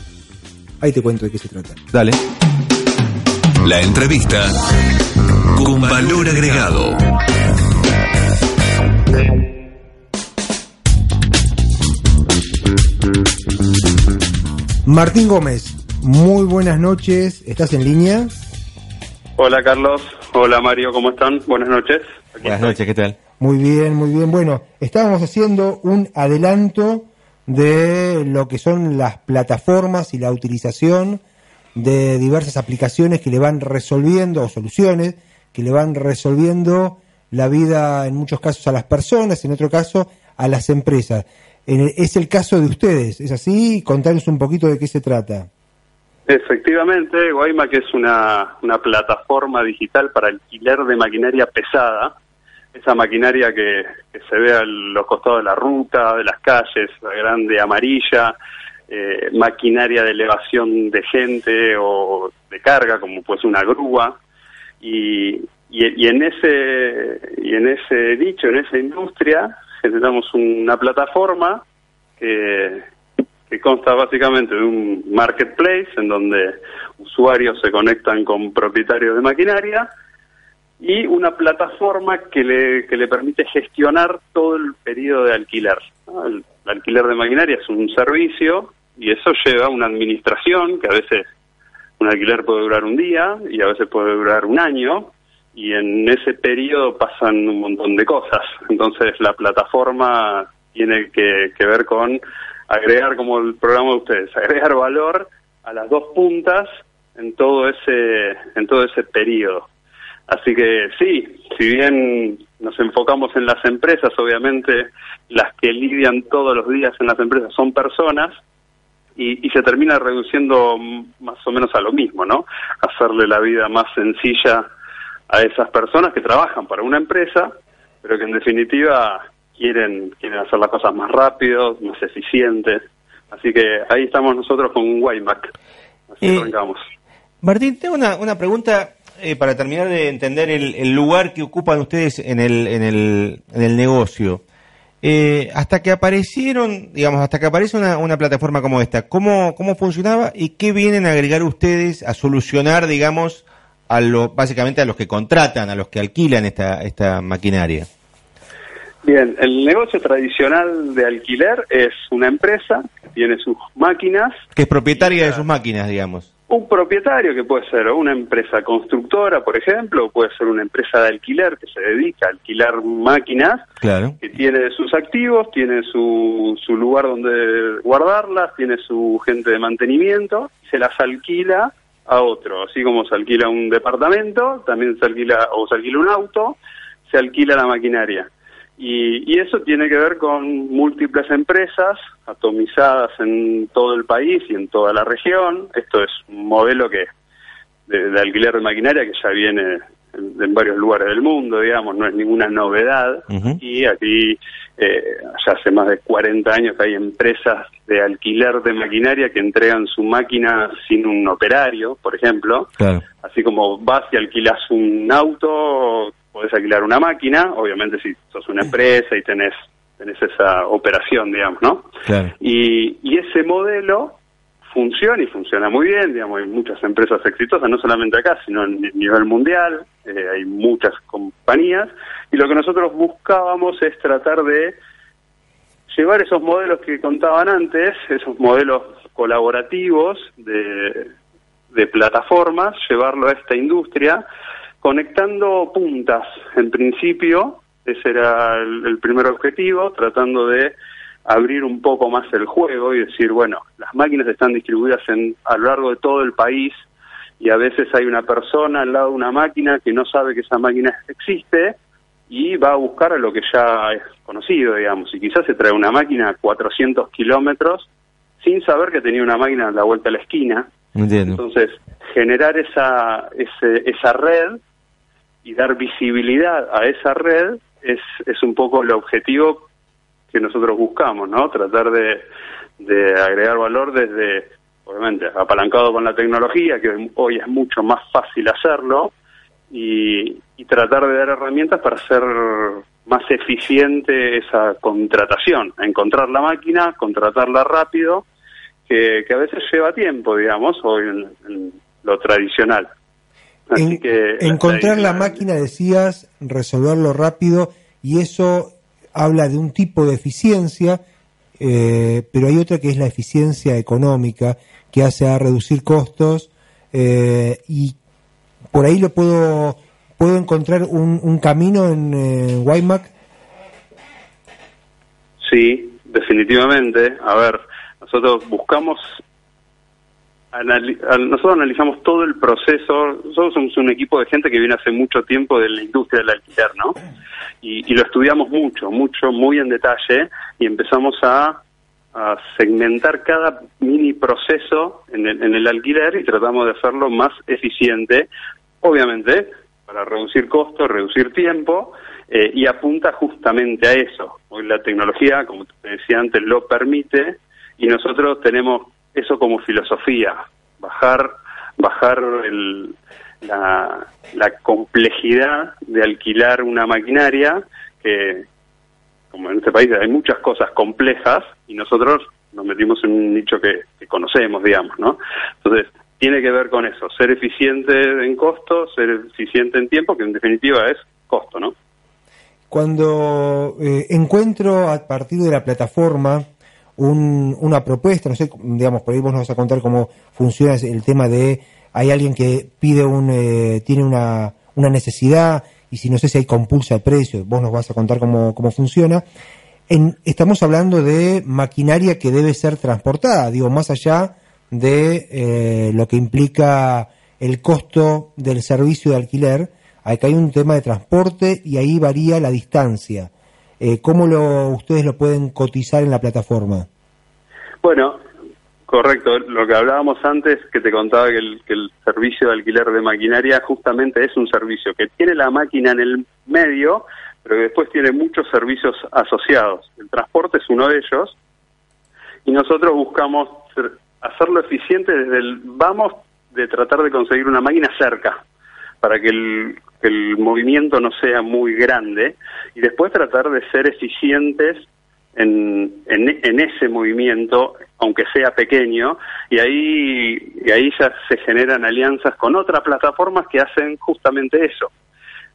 Speaker 3: ahí te cuento de qué se trata.
Speaker 2: Dale.
Speaker 1: La entrevista con valor agregado.
Speaker 3: Martín Gómez, muy buenas noches, ¿estás en línea?
Speaker 6: Hola Carlos, hola Mario, ¿cómo están? Buenas noches. Aquí
Speaker 2: Buenas
Speaker 6: estoy.
Speaker 2: noches, ¿qué tal?
Speaker 3: Muy bien, muy bien. Bueno, estábamos haciendo un adelanto de lo que son las plataformas y la utilización de diversas aplicaciones que le van resolviendo, o soluciones, que le van resolviendo la vida en muchos casos a las personas, en otro caso a las empresas. es el caso de ustedes, ¿es así? Contanos un poquito de qué se trata.
Speaker 6: Efectivamente, Guaymac es una, una plataforma digital para alquiler de maquinaria pesada. Esa maquinaria que, se ve a los costados de la ruta, de las calles, la grande amarilla, eh, maquinaria de elevación de gente o de carga, como pues una grúa. Y, y, y en ese y en ese dicho, en esa industria, generamos una plataforma que consta básicamente de un marketplace en donde usuarios se conectan con propietarios de maquinaria y una plataforma que le, que le permite gestionar todo el periodo de alquiler. El, alquiler de maquinaria es un servicio y eso lleva una administración que a veces un alquiler puede durar un día y a veces puede durar un año y en ese periodo pasan un montón de cosas. Entonces la plataforma tiene que, que ver con agregar, como el programa de ustedes, agregar valor a las dos puntas en todo ese, en todo ese periodo. Así que sí, si bien nos enfocamos en las empresas, obviamente las que lidian todos los días en las empresas son personas, y, y se termina reduciendo más o menos a lo mismo, ¿no? Hacerle la vida más sencilla a esas personas que trabajan para una empresa, pero que en definitiva quieren, quieren hacer las cosas más rápido, más eficientes. Así que ahí estamos nosotros con Waymac. Así
Speaker 2: Eh. Martín, tengo una, una pregunta eh, para terminar de entender el, el lugar que ocupan ustedes en el, en el, en el negocio. Eh, hasta que aparecieron, digamos, hasta que aparece una, una plataforma como esta, ¿cómo, ¿cómo funcionaba y qué vienen a agregar ustedes a solucionar, digamos, a lo, básicamente a los que contratan, a los que alquilan esta, esta maquinaria?
Speaker 6: Bien, el negocio tradicional de alquiler es una empresa que tiene sus máquinas
Speaker 2: Que es propietaria de sus máquinas, digamos.
Speaker 6: Un propietario que puede ser una empresa constructora, por ejemplo, o puede ser una empresa de alquiler que se dedica a alquilar máquinas,
Speaker 2: Claro.
Speaker 6: que tiene sus activos, tiene su, su lugar donde guardarlas, tiene su gente de mantenimiento, se las alquila a otro. Así como se alquila un departamento, también se alquila, o se alquila un auto, se alquila la maquinaria. Y, y eso tiene que ver con múltiples empresas atomizadas en todo el país y en toda la región. Esto es un modelo que de, de alquiler de maquinaria que ya viene en, en varios lugares del mundo, digamos, no es ninguna novedad. Y aquí eh, ya hace más de 40 años que hay empresas de alquiler de maquinaria que entregan su máquina sin un operario, por ejemplo.
Speaker 2: Claro.
Speaker 6: Así como vas y alquilas un auto, podés alquilar una máquina, obviamente si sos una empresa y tenés, tenés esa operación, digamos, ¿no?
Speaker 2: Claro.
Speaker 6: Y, y ese modelo funciona y funciona muy bien, digamos, hay muchas empresas exitosas, no solamente acá, sino a nivel mundial, eh, hay muchas compañías, y lo que nosotros buscábamos es tratar de llevar esos modelos que contaban antes, esos modelos colaborativos de, de plataformas, llevarlo a esta industria, conectando puntas. En principio, ese era el, el primer objetivo, tratando de abrir un poco más el juego y decir, bueno, las máquinas están distribuidas en, a lo largo de todo el país y a veces hay una persona al lado de una máquina que no sabe que esa máquina existe y va a buscar a lo que ya es conocido, digamos, y quizás se trae una máquina a 400 kilómetros sin saber que tenía una máquina a la vuelta de la esquina.
Speaker 2: Entiendo.
Speaker 6: Entonces, generar esa, ese- esa red y dar visibilidad a esa red es, es un poco el objetivo que nosotros buscamos, ¿no? Tratar de, de agregar valor desde, obviamente, apalancado con la tecnología, que hoy- es mucho más fácil hacerlo, y, y tratar de dar herramientas para hacer más eficiente esa contratación, encontrar la máquina, contratarla rápido, que, que a veces lleva tiempo, digamos, hoy en lo tradicional. Así
Speaker 3: En-
Speaker 6: que
Speaker 3: encontrar la máquina, decías, resolverlo rápido, y eso habla de un tipo de eficiencia, eh, pero hay otra que es la eficiencia económica, que hace a reducir costos, eh, y por ahí lo puedo, puedo encontrar un, un camino en eh, Waymac.
Speaker 6: Sí, definitivamente. A ver, nosotros buscamos anali- nosotros analizamos todo el proceso. Nosotros somos un equipo de gente que viene hace mucho tiempo de la industria del alquiler, ¿no? Y, y lo estudiamos mucho, mucho, muy en detalle y empezamos a, a segmentar cada mini proceso en el, en el alquiler y tratamos de hacerlo más eficiente, obviamente, para reducir costos, reducir tiempo eh, y apunta justamente a eso. Hoy la tecnología, como te decía antes, lo permite y nosotros tenemos eso como filosofía, bajar, bajar el- la, complejidad de alquilar una maquinaria que, como en este país hay muchas cosas complejas y nosotros nos metimos en un nicho que, que conocemos, digamos, ¿no? Entonces, tiene que ver con eso, ser eficiente en costo, ser eficiente en tiempo, que en definitiva es costo, ¿no?
Speaker 3: Cuando eh, encuentro a partir de la plataforma un- una propuesta, no sé, digamos, por ahí vos nos vas a contar cómo funciona el tema de, hay alguien que pide un, eh, tiene una, una necesidad y si no sé si hay compulsa de precio, vos nos vas a contar cómo, cómo funciona. En- estamos hablando de maquinaria que debe ser transportada, digo, más allá de eh, lo que implica el costo del servicio de alquiler, acá hay un tema de transporte y ahí varía la distancia. Eh, ¿Cómo lo, ustedes lo pueden cotizar en la plataforma?
Speaker 6: Bueno, correcto. Lo que hablábamos antes, que te contaba que el, que el servicio de alquiler de maquinaria justamente es un servicio que tiene la máquina en el medio, pero que después tiene muchos servicios asociados. El transporte es uno de ellos y nosotros buscamos hacerlo eficiente desde el vamos de tratar de conseguir una máquina cerca para que el, que el movimiento no sea muy grande y después tratar de ser eficientes en, en, en ese movimiento, aunque sea pequeño, y ahí, y ahí ya se generan alianzas con otras plataformas que hacen justamente eso.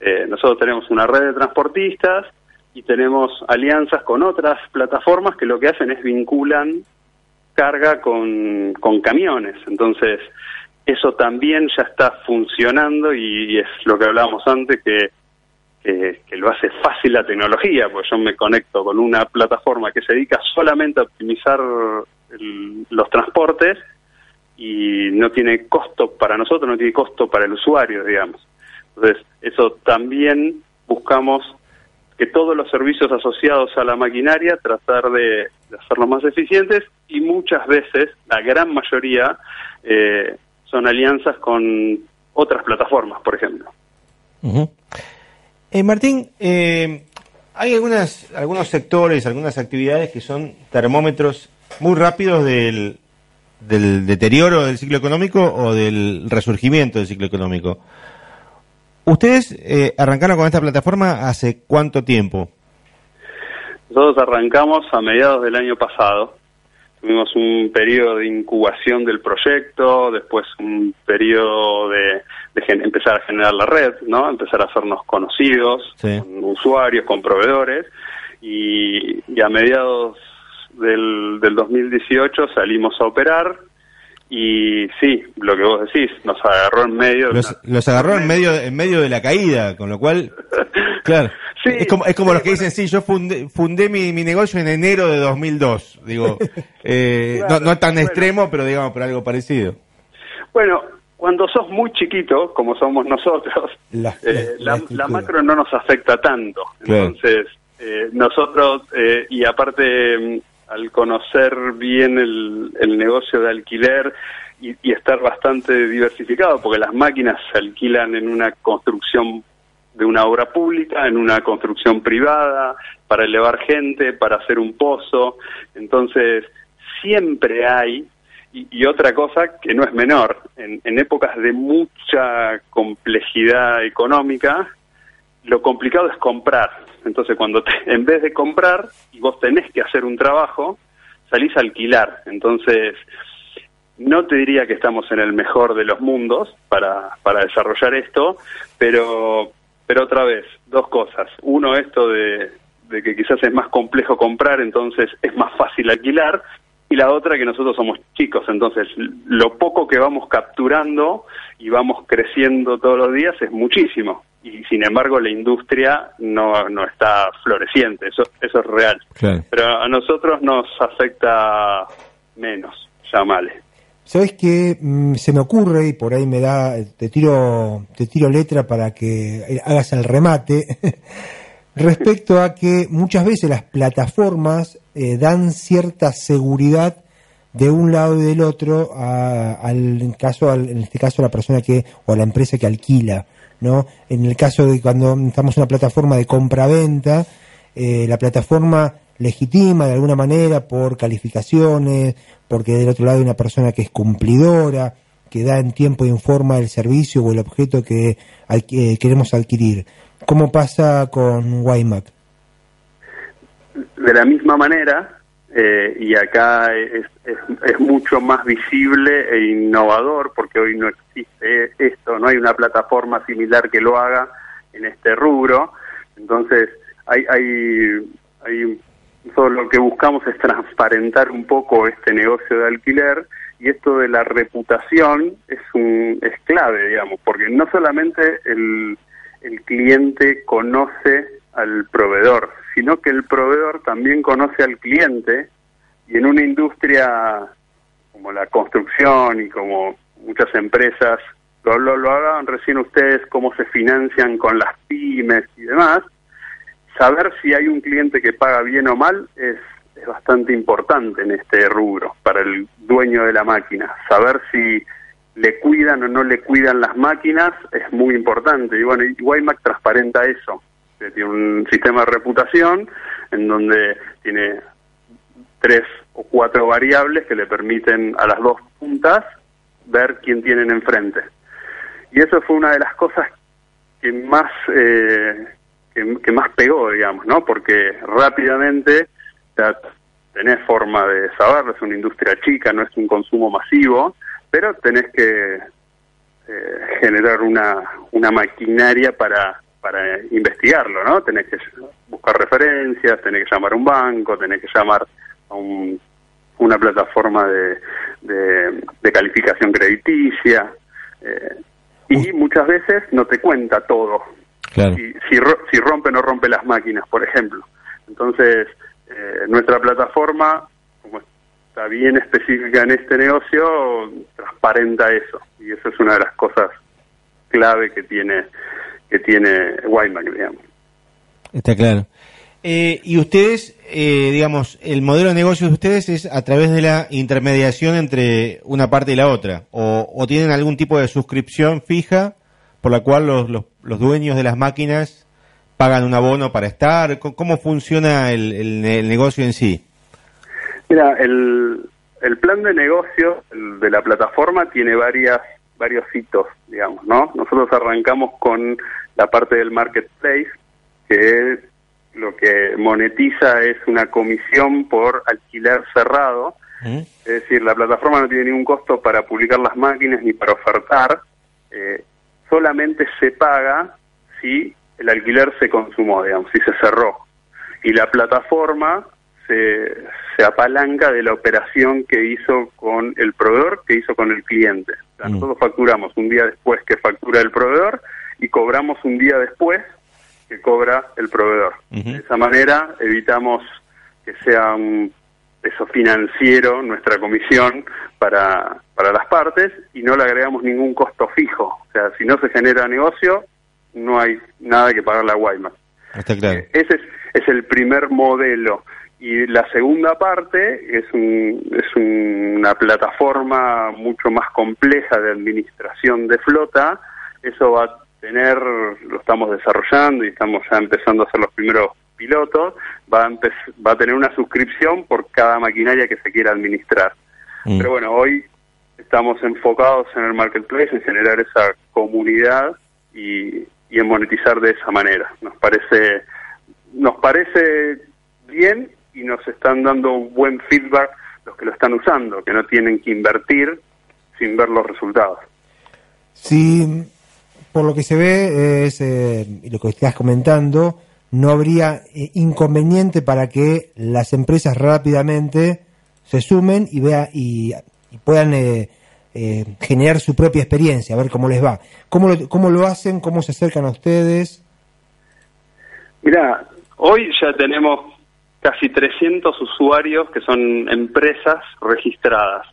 Speaker 6: Eh, nosotros tenemos una red de transportistas y tenemos alianzas con otras plataformas que lo que hacen es vinculan carga con, con camiones. Entonces, eso también ya está funcionando y, es lo que hablábamos antes, que, lo hace fácil la tecnología, pues yo me conecto con una plataforma que se dedica solamente a optimizar el- los transportes y no tiene costo para nosotros, no tiene costo para el usuario, digamos. Entonces, eso también buscamos que todos los servicios asociados a la maquinaria tratar de, de hacerlos más eficientes y muchas veces, la gran mayoría, eh, son alianzas con otras plataformas, por ejemplo.
Speaker 2: Eh, Martín, eh, hay algunas, algunos sectores, algunas actividades que son termómetros muy rápidos del, del deterioro del ciclo económico o del resurgimiento del ciclo económico. ¿Ustedes eh, arrancaron con esta plataforma hace cuánto tiempo?
Speaker 6: Nosotros arrancamos a mediados del año pasado. Tuvimos un periodo de incubación del proyecto, después un periodo de, de empezar a generar la red, ¿no? Empezar a hacernos conocidos
Speaker 2: Sí.
Speaker 6: con usuarios, con proveedores. Y, y a mediados del, del 2018 salimos a operar. Y sí, lo que vos decís, nos agarró en medio de
Speaker 2: Los,
Speaker 6: una-
Speaker 2: los agarró en medio, en medio de la caída, con lo cual, claro,
Speaker 6: Sí,
Speaker 2: es como, es como
Speaker 6: sí,
Speaker 2: los que dicen, sí, yo fundé, fundé mi, mi negocio en enero de 2002, digo, eh,
Speaker 6: Claro,
Speaker 2: no, no tan
Speaker 6: bueno.
Speaker 2: extremo, pero digamos, por algo parecido.
Speaker 6: Bueno, cuando sos muy chiquito, como somos nosotros,
Speaker 3: La-
Speaker 6: eh,
Speaker 3: la- la
Speaker 6: la,
Speaker 3: estructura.
Speaker 6: la macro no nos afecta tanto.
Speaker 2: Claro.
Speaker 6: Entonces, eh, nosotros, eh, y aparte, mm, al conocer bien el, el negocio de alquiler y, y estar bastante diversificado, porque las máquinas se alquilan en una construcción de una obra pública, en una construcción privada, para elevar gente, para hacer un pozo. Entonces, siempre hay, y, otra cosa que no es menor, en, en épocas de mucha complejidad económica, lo complicado es comprar. Entonces, cuando te- en vez de comprar y vos tenés que hacer un trabajo, salís a alquilar. Entonces, no te diría que estamos en el mejor de los mundos para, para desarrollar esto, pero, pero otra vez, dos cosas. Uno, esto de, de que quizás es más complejo comprar, entonces es más fácil alquilar. Y la otra, que nosotros somos chicos, entonces lo poco que vamos capturando y vamos creciendo todos los días es muchísimo. Y sin embargo, la industria no, no está floreciente, eso, eso es real.
Speaker 2: Claro.
Speaker 6: Pero a nosotros nos afecta menos, llamale.
Speaker 3: ¿Sabes qué? Mm, se me ocurre y por ahí me da, te tiro, te tiro letra para que hagas el remate. respecto a que muchas veces las plataformas eh, dan cierta seguridad de un lado y del otro a, al caso en este caso a la persona que o a la empresa que alquila no en el caso de cuando estamos en una plataforma de compra-venta eh, la plataforma legitima de alguna manera por calificaciones porque del otro lado hay una persona que es cumplidora que da en tiempo y en forma el servicio o el objeto que eh, queremos adquirir ¿Cómo pasa con Waymac?
Speaker 6: De la misma manera, eh, y acá es, es, mucho más visible e innovador porque hoy no existe esto, no hay una plataforma similar que lo haga en este rubro. Entonces, hay, hay, hay lo que buscamos es transparentar un poco este negocio de alquiler y esto de la reputación es un es clave, digamos, porque no solamente el el cliente conoce al proveedor, sino que el proveedor también conoce al cliente y en una industria como la construcción y como muchas empresas lo, lo, lo hagan recién ustedes cómo se financian con las pymes y demás, saber si hay un cliente que paga bien o mal es, es bastante importante en este rubro para el dueño de la máquina, saber si le cuidan o no le cuidan las máquinas es muy importante. Y bueno, y Waymac transparenta eso. Tiene un sistema de reputación en donde tiene tres o cuatro variables que le permiten a las dos puntas ver quién tienen enfrente. Y eso fue una de las cosas que más eh, que, más pegó, digamos, ¿no? Porque rápidamente ya tenés forma de saberlo, es una industria chica, no es un consumo masivo, pero tenés que eh, generar una, una maquinaria para, para investigarlo, ¿no? Tenés que buscar referencias, tenés que llamar a un banco, tenés que llamar a un, una plataforma de, de, calificación crediticia, eh, y muchas veces no te cuenta todo. Si, si, si rompe o no rompe las máquinas, por ejemplo. Entonces, eh, nuestra plataforma está bien específica en este negocio, transparenta eso. Y eso es una de las cosas clave que tiene que tiene Waymac, digamos.
Speaker 2: Está claro. Eh, y ustedes, eh, digamos, el modelo de negocio de ustedes es a través de la intermediación entre una parte y la otra, o, tienen algún tipo de suscripción fija por la cual los, los, dueños de las máquinas pagan un abono para estar. ¿Cómo funciona el, el negocio en sí?
Speaker 6: Mira, el, el plan de negocio de la plataforma tiene varias varios hitos, digamos, ¿no? Nosotros arrancamos con la parte del marketplace, que lo que monetiza es una comisión por alquiler cerrado, es decir, la plataforma no tiene ningún costo para publicar las máquinas ni para ofertar, eh, solamente se paga si el alquiler se consumó, digamos, si se cerró. Y la plataforma se, se apalanca de la operación que hizo con el proveedor, que hizo con el cliente. Mm. Nosotros facturamos un día después que factura el proveedor y cobramos un día después que cobra el proveedor. De esa manera evitamos que sea un peso financiero nuestra comisión para, para las partes y no le agregamos ningún costo fijo. O sea, si no se genera negocio, no hay nada que pagar la Guaymas.
Speaker 2: Está claro.
Speaker 6: Ese es, es el primer modelo. Y la segunda parte es, es una plataforma mucho más compleja de administración de flota. Eso va a tener, lo estamos desarrollando y estamos ya empezando a hacer los primeros pilotos, va a, va a tener una suscripción por cada maquinaria que se quiera administrar. Mm. Pero bueno, hoy estamos enfocados en el marketplace, en generar esa comunidad y, y en monetizar de esa manera. Nos parece, nos parece bien y nos están dando un buen feedback los que lo están usando, que no tienen que invertir sin ver los resultados.
Speaker 3: Sí, por lo que se ve, es, eh, lo que estás comentando, no habría eh, inconveniente para que las empresas rápidamente se sumen y, vea, y, puedan eh, generar su propia experiencia, a ver cómo les va. ¿Cómo lo, ¿Cómo lo hacen? ¿Cómo se acercan a ustedes?
Speaker 6: Mira, hoy ya tenemos casi 300 usuarios que son empresas registradas,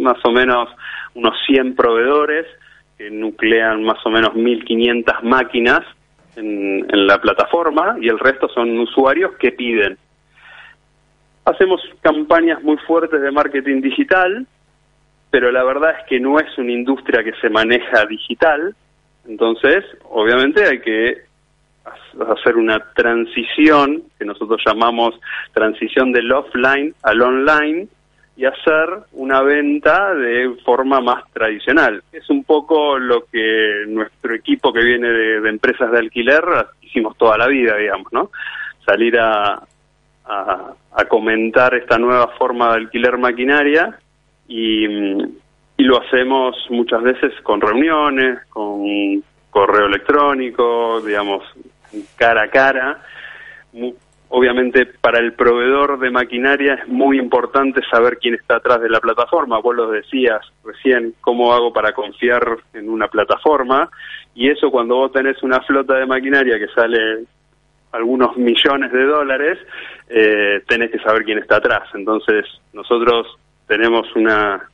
Speaker 6: más o menos unos 100 proveedores que nuclean más o menos 1.500 máquinas en, la plataforma y el resto son usuarios que piden. Hacemos campañas muy fuertes de marketing digital, pero la verdad es que no es una industria que se maneja digital, entonces obviamente hay que hacer una transición que nosotros llamamos transición del offline al online y hacer una venta de forma más tradicional. Es un poco lo que nuestro equipo que viene de, empresas de alquiler hicimos toda la vida, digamos, ¿no? Salir a, a, comentar esta nueva forma de alquiler maquinaria y, y lo hacemos muchas veces con reuniones, con correo electrónico, digamos, cara a cara. Obviamente para el proveedor de maquinaria es muy importante saber quién está atrás de la plataforma. Vos lo decías recién, cómo hago para confiar en una plataforma. Y eso cuando vos tenés una flota de maquinaria que sale algunos millones de dólares, eh, tenés que saber quién está atrás. Entonces nosotros tenemos una,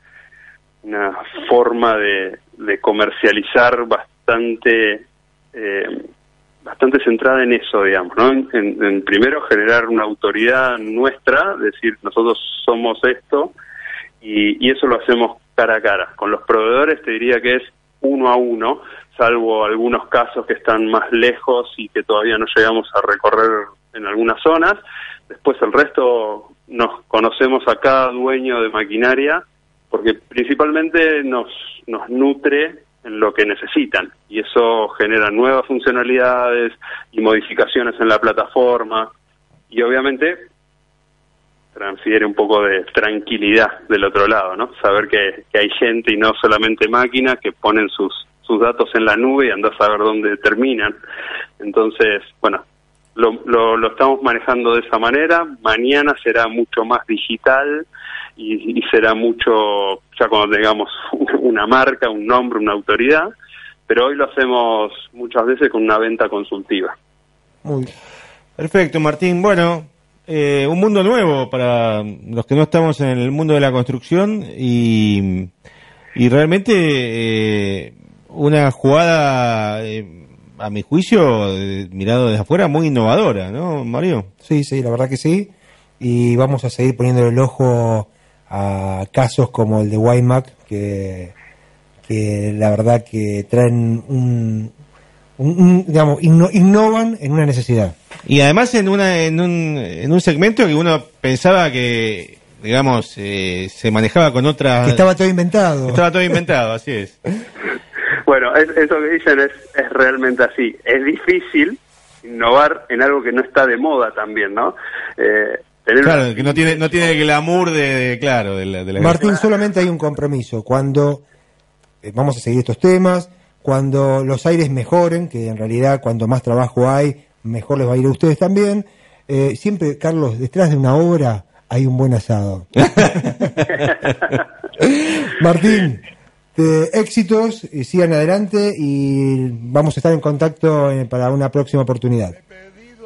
Speaker 6: una forma de, de comercializar bastante eh, bastante centrada en eso, digamos, ¿no? En, primero generar una autoridad nuestra, decir nosotros somos esto y, y eso lo hacemos cara a cara. Con los proveedores te diría que es uno a uno, salvo algunos casos que están más lejos y que todavía no llegamos a recorrer en algunas zonas. Después el resto nos conocemos a cada dueño de maquinaria porque principalmente nos, nos nutre en lo que necesitan y eso genera nuevas funcionalidades y modificaciones en la plataforma y obviamente transfiere un poco de tranquilidad del otro lado, ¿no? Saber que, hay gente y no solamente máquinas que ponen sus, sus datos en la nube y andás a ver dónde terminan. Entonces, bueno, lo, lo, estamos manejando de esa manera. Mañana será mucho más digital y, será mucho, ya cuando tengamos una marca, un nombre, una autoridad, pero hoy lo hacemos muchas veces con una venta consultiva.
Speaker 2: Perfecto, Martín. Bueno, eh, un mundo nuevo para los que no estamos en el mundo de la construcción y, y realmente eh, una jugada, eh, a mi juicio, eh, mirado desde afuera, muy innovadora, ¿no, Mario?
Speaker 3: Sí, sí, la verdad que sí. Y vamos a seguir poniendo el ojo a casos como el de Waymack, que, que la verdad que traen un, un- un, digamos, inno- innovan en una necesidad.
Speaker 2: Y además en una en un, en un segmento que uno pensaba que, digamos, eh, se manejaba con otra...
Speaker 3: Que estaba todo inventado.
Speaker 2: Estaba todo inventado, así es.
Speaker 6: Bueno, es- eso que dicen es, es realmente así. Es difícil innovar en algo que no está de moda también, ¿no? Eh, tener una-
Speaker 2: Claro, que no tiene, no tiene el glamour de, de- claro, de la, de la-
Speaker 3: Martín, solamente hay un compromiso. Cuando eh, vamos a seguir estos temas, cuando los aires mejoren, que en realidad cuando más trabajo hay, mejor les va a ir a ustedes también. eh, siempre, Carlos, detrás de una obra hay un buen asado. Martín, eh, éxitos, y sigan adelante y vamos a estar en contacto eh, para una próxima oportunidad.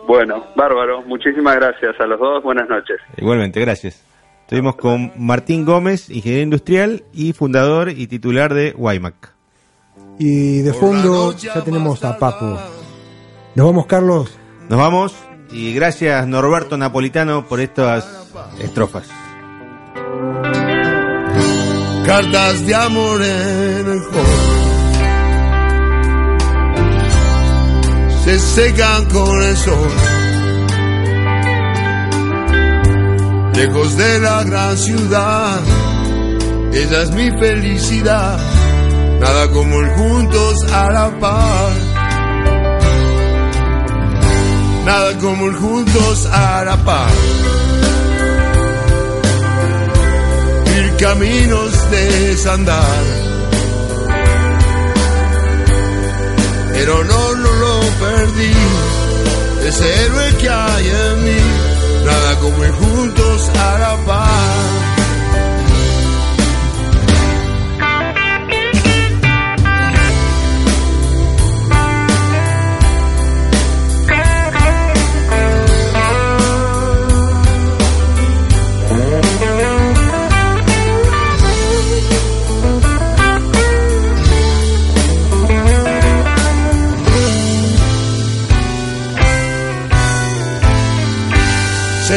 Speaker 6: Bueno, bárbaro. Muchísimas gracias a los dos. Buenas noches.
Speaker 2: Igualmente, gracias. Estuvimos con Martín Gómez, ingeniero industrial y fundador y titular de Waymac.
Speaker 3: Y de fondo ya tenemos a Papo. Nos vamos, Carlos.
Speaker 2: Nos vamos y gracias Norberto Napolitano por estas estrofas.
Speaker 7: Cartas de amor en el hall. Se secan con el sol. Lejos de la gran ciudad, esa es mi felicidad. Nada como el juntos a la par. Nada como el juntos a la par. Caminos de desandar. Pero no, no lo perdí. Ese héroe que hay en mí. Nada como ir juntos a la par.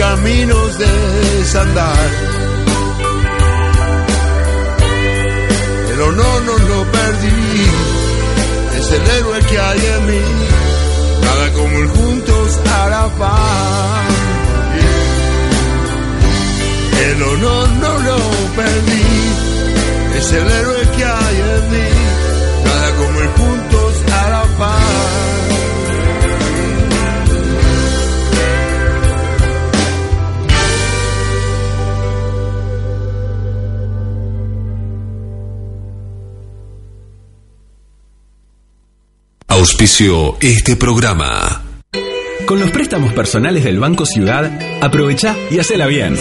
Speaker 7: caminos de desandar. El honor no lo perdí, es el héroe que hay en mí. Nada como ir juntos la paz. El honor no lo perdí, es el héroe que hay en mí. Nada como ir juntos la paz.
Speaker 1: Auspició este programa.
Speaker 8: Con los préstamos personales del Banco Ciudad, aprovecha y hacela bien.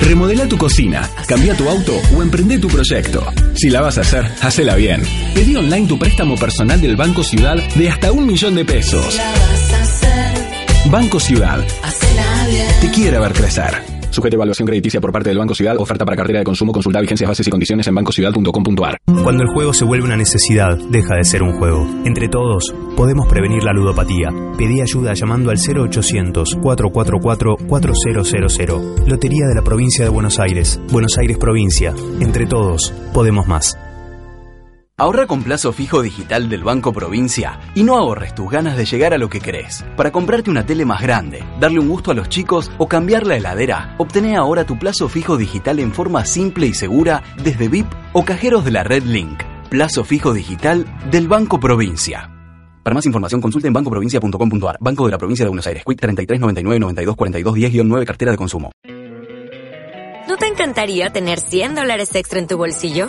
Speaker 8: Remodela tu cocina, cambia tu auto o emprende tu proyecto. Si la vas a hacer, hacela bien. Pedí online tu préstamo personal del Banco Ciudad de hasta un millón de pesos. Banco Ciudad. Te quiere ver crecer. Sujete a evaluación crediticia por parte del Banco Ciudad. Oferta para cartera de consumo. Consulta vigencias, bases y condiciones en bancociudad.com.ar.
Speaker 9: Cuando el juego se vuelve una necesidad, deja de ser un juego. Entre todos, podemos prevenir la ludopatía. Pedí ayuda llamando al 0800-444-4000. Lotería de la Provincia de Buenos Aires. Buenos Aires Provincia. Entre todos, podemos más.
Speaker 10: Ahorra con plazo fijo digital del Banco Provincia y no ahorres tus ganas de llegar a lo que querés. Para comprarte una tele más grande, darle un gusto a los chicos o cambiar la heladera, obtené ahora tu plazo fijo digital en forma simple y segura desde VIP o cajeros de la Red Link. Plazo fijo digital del Banco Provincia. Para más información consulte en bancoprovincia.com.ar. Banco de la Provincia de Buenos Aires. Quick 3399 92 42 10-9 Cartera de Consumo.
Speaker 11: ¿No te encantaría tener 100 dólares extra en tu bolsillo?